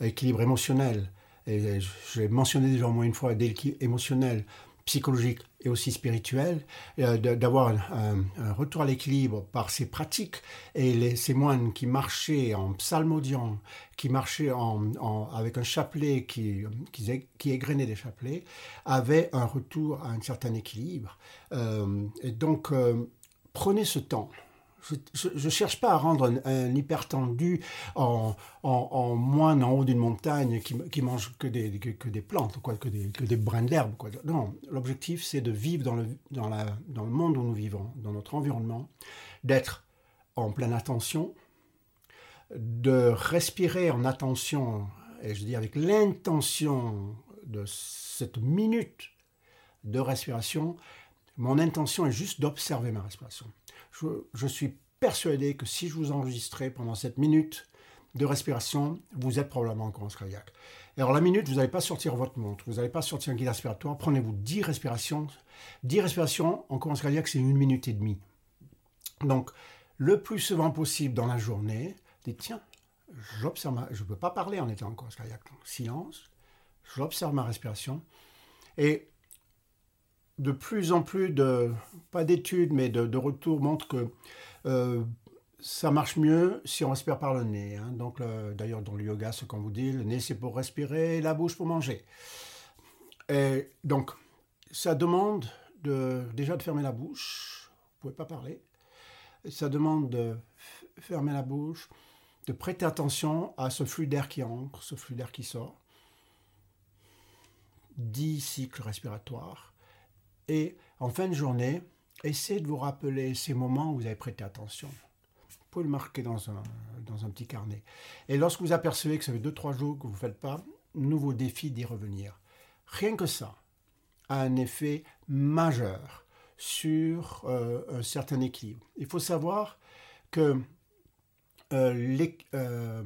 Speaker 2: équilibre émotionnel. Et j'ai mentionné déjà au moins une fois d'équilibre émotionnel, psychologique et aussi spirituel, euh, d'avoir un, retour à l'équilibre par ces pratiques. Et les, ces moines qui marchaient en psalmodiant, qui marchaient en, avec un chapelet, qui, qui, qui égrenaient des chapelets, avaient un retour à un certain équilibre. Euh, et donc, euh, prenez ce temps. Je ne cherche pas à rendre un, hypertendu en, en, moine en haut d'une montagne qui, qui mange que des, que, des plantes, quoi, que, des, que des brins d'herbe. Non, l'objectif, c'est de vivre dans le, dans, la, dans le monde où nous vivons, dans notre environnement, d'être en pleine attention, de respirer en attention, et je dis avec l'intention de cette minute de respiration, mon intention est juste d'observer ma respiration. Je, suis persuadé que si je vous enregistrais pendant cette minute de respiration, vous êtes probablement en cohérence cardiaque. alors la minute, vous n'allez pas sortir votre montre, vous n'allez pas sortir un guide respiratoire, prenez-vous 10 respirations. 10 respirations en cohérence cardiaque, c'est une minute et demie. Donc, le plus souvent possible dans la journée, dites tiens, je ne peux pas parler en étant en cohérence cardiaque. silence, j'observe ma respiration. Et de plus en plus de, pas d'études, mais de, retours montrent que euh, ça marche mieux si on respire par le nez. Hein. Donc, d'ailleurs, dans le yoga, ce qu'on vous dit, le nez c'est pour respirer, la bouche pour manger. Et donc, ça demande de, déjà de fermer la bouche. Vous pouvez pas parler. Ça demande de fermer la bouche, de prêter attention à ce flux d'air qui entre, ce flux d'air qui sort. 10 cycles respiratoires et en fin de journée, essayez de vous rappeler ces moments où vous avez prêté attention. Vous pouvez le marquer dans un, dans un petit carnet. Et lorsque vous apercevez que ça fait 2-3 jours que vous ne faites pas, nouveau défi d'y revenir. Rien que ça a un effet majeur sur euh, un certain équilibre. Il faut savoir que euh, euh,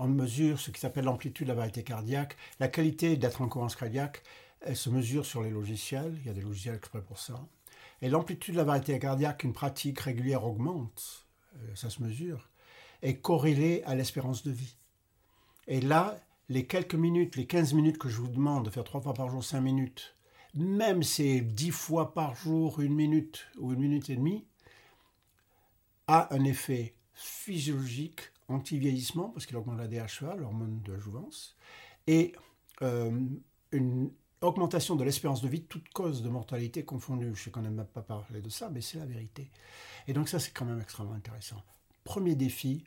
Speaker 2: mesure ce qui s'appelle l'amplitude de la variété cardiaque, la qualité d'être en cohérence cardiaque elle se mesure sur les logiciels, il y a des logiciels exprès pour ça. Et l'amplitude de la variété cardiaque, une pratique régulière augmente, euh, ça se mesure, est corrélée à l'espérance de vie. Et là, les quelques minutes, les 15 minutes que je vous demande de faire trois fois par jour, 5 minutes, même c'est 10 fois par jour, une minute ou une minute et demie, a un effet physiologique anti-vieillissement, parce qu'il augmente la DHEA, l'hormone de la jouvence, et euh, une augmentation de l'espérance de vie, toute cause de mortalité confondue. Je sais qu'on n'aime pas parler de ça, mais c'est la vérité. Et donc ça, c'est quand même extrêmement intéressant. Premier défi,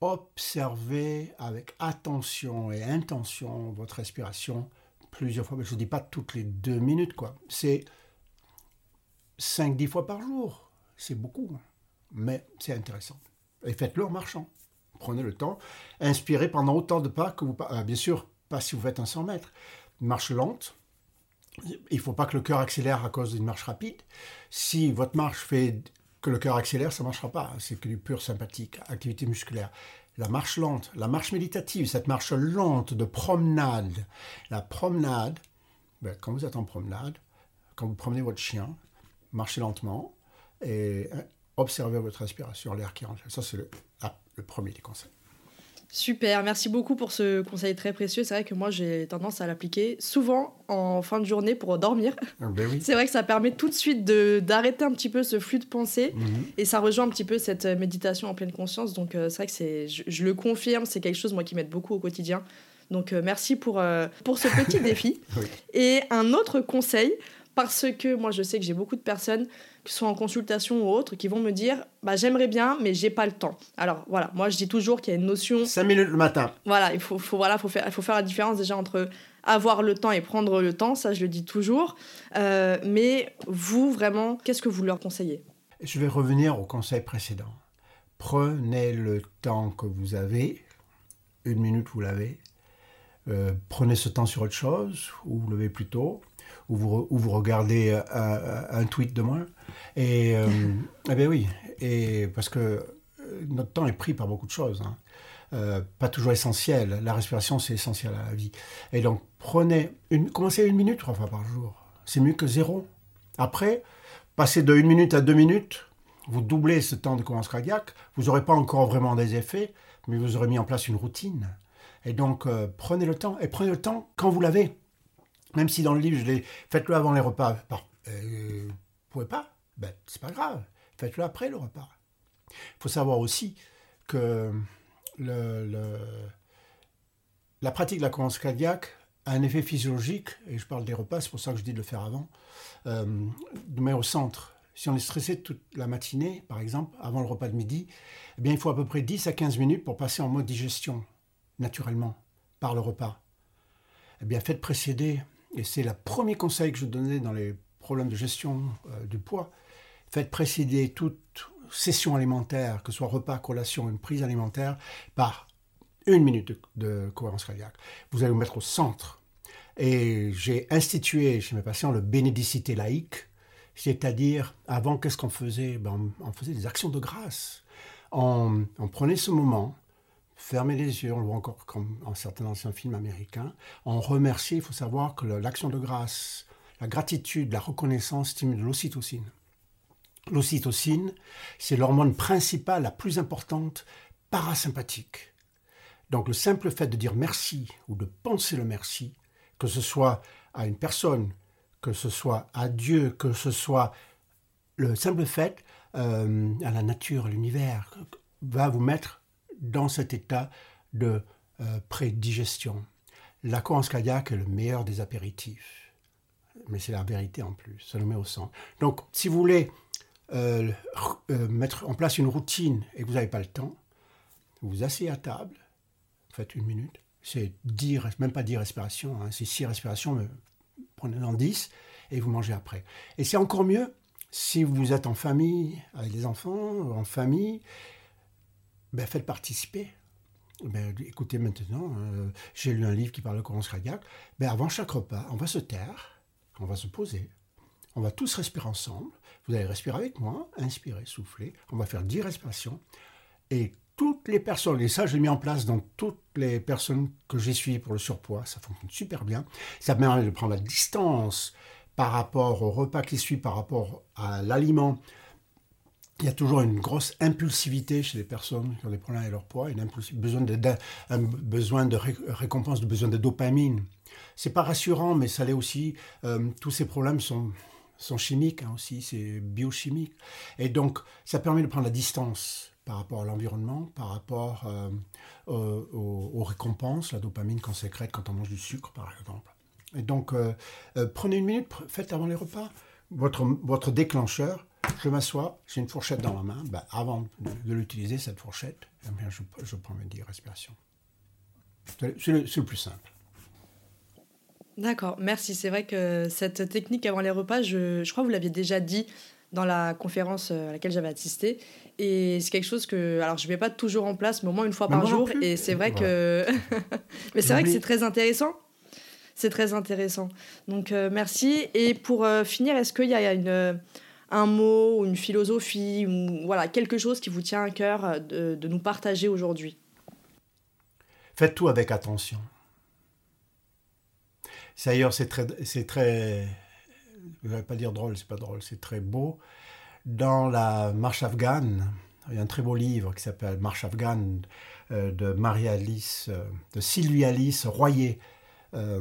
Speaker 2: observez avec attention et intention votre respiration plusieurs fois. Je ne dis pas toutes les deux minutes, quoi. C'est 5-10 fois par jour. C'est beaucoup, mais c'est intéressant. Et faites-le en marchant. Prenez le temps. Inspirez pendant autant de pas que vous... Euh, bien sûr, pas si vous faites un 100 mètres marche lente. Il ne faut pas que le cœur accélère à cause d'une marche rapide. Si votre marche fait que le cœur accélère, ça ne marchera pas. C'est que du pur sympathique, activité musculaire. La marche lente, la marche méditative, cette marche lente de promenade. La promenade, ben, quand vous êtes en promenade, quand vous promenez votre chien, marchez lentement et hein, observez votre respiration, l'air qui rentre. Ça, c'est le premier des conseils.
Speaker 1: Super, merci beaucoup pour ce conseil très précieux. C'est vrai que moi j'ai tendance à l'appliquer souvent en fin de journée pour dormir.
Speaker 2: Ah, ben
Speaker 1: c'est vrai que ça permet tout de suite d'arrêter un petit peu ce flux de pensée mhm. et ça rejoint un petit peu cette méditation en pleine conscience. Donc euh, c'est vrai que c'est, je, le confirme, c'est quelque chose moi qui m'aide beaucoup au quotidien. Donc euh, merci pour, euh, pour ce petit défi. Et un autre conseil, parce que moi je sais que j'ai beaucoup de personnes qui sont en consultation ou autres, qui vont me dire bah, j'aimerais bien, mais j'ai pas le temps. Alors voilà, moi je dis toujours qu'il y a une notion.
Speaker 2: 5 minutes le matin.
Speaker 1: Voilà, il faut, faut, voilà, faut, faire, il faut faire la différence déjà entre avoir le temps et prendre le temps, ça je le dis toujours. Euh, mais vous, vraiment, qu'est-ce que vous leur conseillez?
Speaker 2: Je vais revenir au conseil précédent. Prenez le temps que vous avez, une minute vous l'avez, euh, prenez ce temps sur autre chose, ou vous levez plus tôt, ou vous, ou vous regardez un, un, tweet de moins. Et, euh, eh bien oui, et parce que euh, notre temps est pris par beaucoup de choses. Hein. Euh, pas toujours essentiel. La respiration, c'est essentiel à la vie. Et donc, prenez une, commencez à une minute trois fois par jour. C'est mieux que zéro. Après, passez de une minute à deux minutes, vous doublez ce temps de cohérence cardiaque. Vous n'aurez pas encore vraiment des effets, mais vous aurez mis en place une routine. Et donc, prenez le temps. Et prenez le temps quand vous l'avez. Même si dans le livre, je l'ai faites-le avant les repas. Euh, vous pouvez pas ben, c'est pas grave, faites-le après le repas. Il faut savoir aussi que la pratique de la cohérence cardiaque a un effet physiologique, et je parle des repas, c'est pour ça que je dis de le faire avant, euh, de mettre au centre Si on est stressé toute la matinée, par exemple, avant le repas de midi, eh bien, il faut à peu près 10 à 15 minutes pour passer en mode digestion, naturellement, par le repas. Eh bien, faites précéder, et c'est le premier conseil que je donnais dans les problèmes de gestion euh, du poids, faites précéder toute session alimentaire, que ce soit repas, collation, une prise alimentaire, par une minute de, cohérence cardiaque. Vous allez vous mettre au centre. Et j'ai institué chez mes patients le bénédicité laïque, c'est-à-dire, avant, qu'est-ce qu'on faisait? Ben, on, faisait des actions de grâce. On, prenait ce moment, fermait les yeux, on le voit encore comme en certains anciens films américains, on remerciait, il faut savoir que l'action de grâce, la gratitude, la reconnaissance stimule l'ocytocine. L'ocytocine, c'est l'hormone principale, la plus importante, parasympathique. Donc le simple fait de dire merci ou de penser le merci, que ce soit à une personne, que ce soit à Dieu, que ce soit le simple fait euh, à la nature, à l'univers, va vous mettre dans cet état de euh, prédigestion. La cohérence cardiaque est le meilleur des apéritifs. Mais c'est la vérité en plus, ça nous met au centre. Donc, si vous voulez euh, mettre en place une routine et que vous n'avez pas le temps, vous vous asseyez à table, faites une minute, c'est 10, même pas 10 respirations, hein, c'est 6 respirations, mais prenez-en 10 et vous mangez après. Et c'est encore mieux si vous êtes en famille, avec des enfants, en famille, ben faites participer. Ben, écoutez maintenant, euh, j'ai lu un livre qui parle de cohérence cardiaque. Ben, avant chaque repas, on va se taire, on va se poser, on va tous respirer ensemble. Vous allez respirer avec moi, inspirer, souffler. On va faire 10 respirations. Et toutes les personnes, et ça je l'ai mis en place dans toutes les personnes que j'ai suivies pour le surpoids, ça fonctionne super bien. Ça permet de prendre la distance par rapport au repas qui suit, par rapport à l'aliment. Il y a toujours une grosse impulsivité chez les personnes qui ont des problèmes avec leur poids, un besoin de récompense, de besoin de dopamine. C'est pas rassurant, mais ça l'est aussi. Euh, tous ces problèmes sont, chimiques hein, aussi, c'est biochimique. Et donc, ça permet de prendre la distance par rapport à l'environnement, par rapport euh, aux, récompenses, la dopamine qu'on sécrète quand on mange du sucre, par exemple. Et donc, euh, prenez une minute, faites avant les repas votre déclencheur. Je m'assois, j'ai une fourchette dans la main. Ben, avant de, l'utiliser, cette fourchette, eh bien, je, je, prends mes 10 respirations. C'est le, le, plus simple.
Speaker 1: D'accord, merci. C'est vrai que cette technique avant les repas, je, je crois que vous l'aviez déjà dit dans la conférence à laquelle j'avais assisté. Et c'est quelque chose que, alors je ne mets pas toujours en place, mais au moins une fois par jour. Et c'est vrai que, mais c'est vrai que c'est très intéressant. C'est très intéressant. Donc euh, merci. Et pour euh, finir, est-ce qu'il y a une, euh, un mot ou une philosophie voilà quelque chose qui vous tient à cœur de, de nous partager aujourd'hui
Speaker 2: Faites tout avec attention. D'ailleurs, c'est très, c'est très, je vais pas dire drôle, c'est pas drôle, c'est très beau dans la marche afghane, il y a un très beau livre qui s'appelle Marche afghane euh, de Marie-Alice, euh, de Sylvie-Alice Royer. Euh,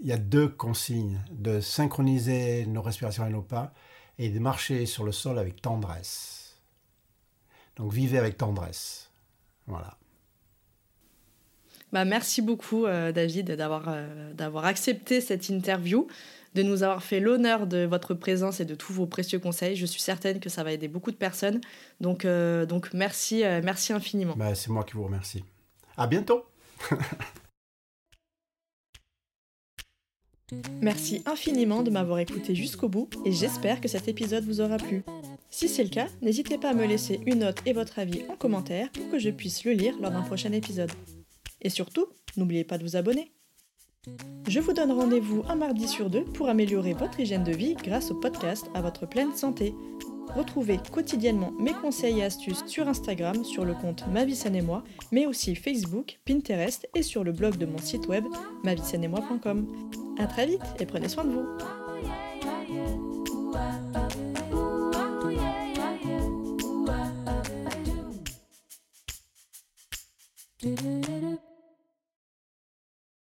Speaker 2: il y a deux consignes, de synchroniser nos respirations et nos pas et de marcher sur le sol avec tendresse. Donc vivez avec tendresse. Voilà.
Speaker 1: Bah, merci beaucoup David d'avoir d'avoir accepté cette interview de nous avoir fait l'honneur de votre présence et de tous vos précieux conseils. Je suis certaine que ça va aider beaucoup de personnes. Donc, euh, donc merci, euh, merci infiniment.
Speaker 2: Bah, c'est moi qui vous remercie. À bientôt.
Speaker 1: Merci infiniment de m'avoir écouté jusqu'au bout et j'espère que cet épisode vous aura plu. Si c'est le cas, n'hésitez pas à me laisser une note et votre avis en commentaire pour que je puisse le lire lors d'un prochain épisode. Et surtout, n'oubliez pas de vous abonner. Je vous donne rendez-vous un mardi sur deux pour améliorer votre hygiène de vie grâce au podcast à votre pleine santé. Retrouvez quotidiennement mes conseils et astuces sur Instagram sur le compte Ma et moi, mais aussi Facebook, Pinterest et sur le blog de mon site web moi.com. A très vite et prenez soin de vous.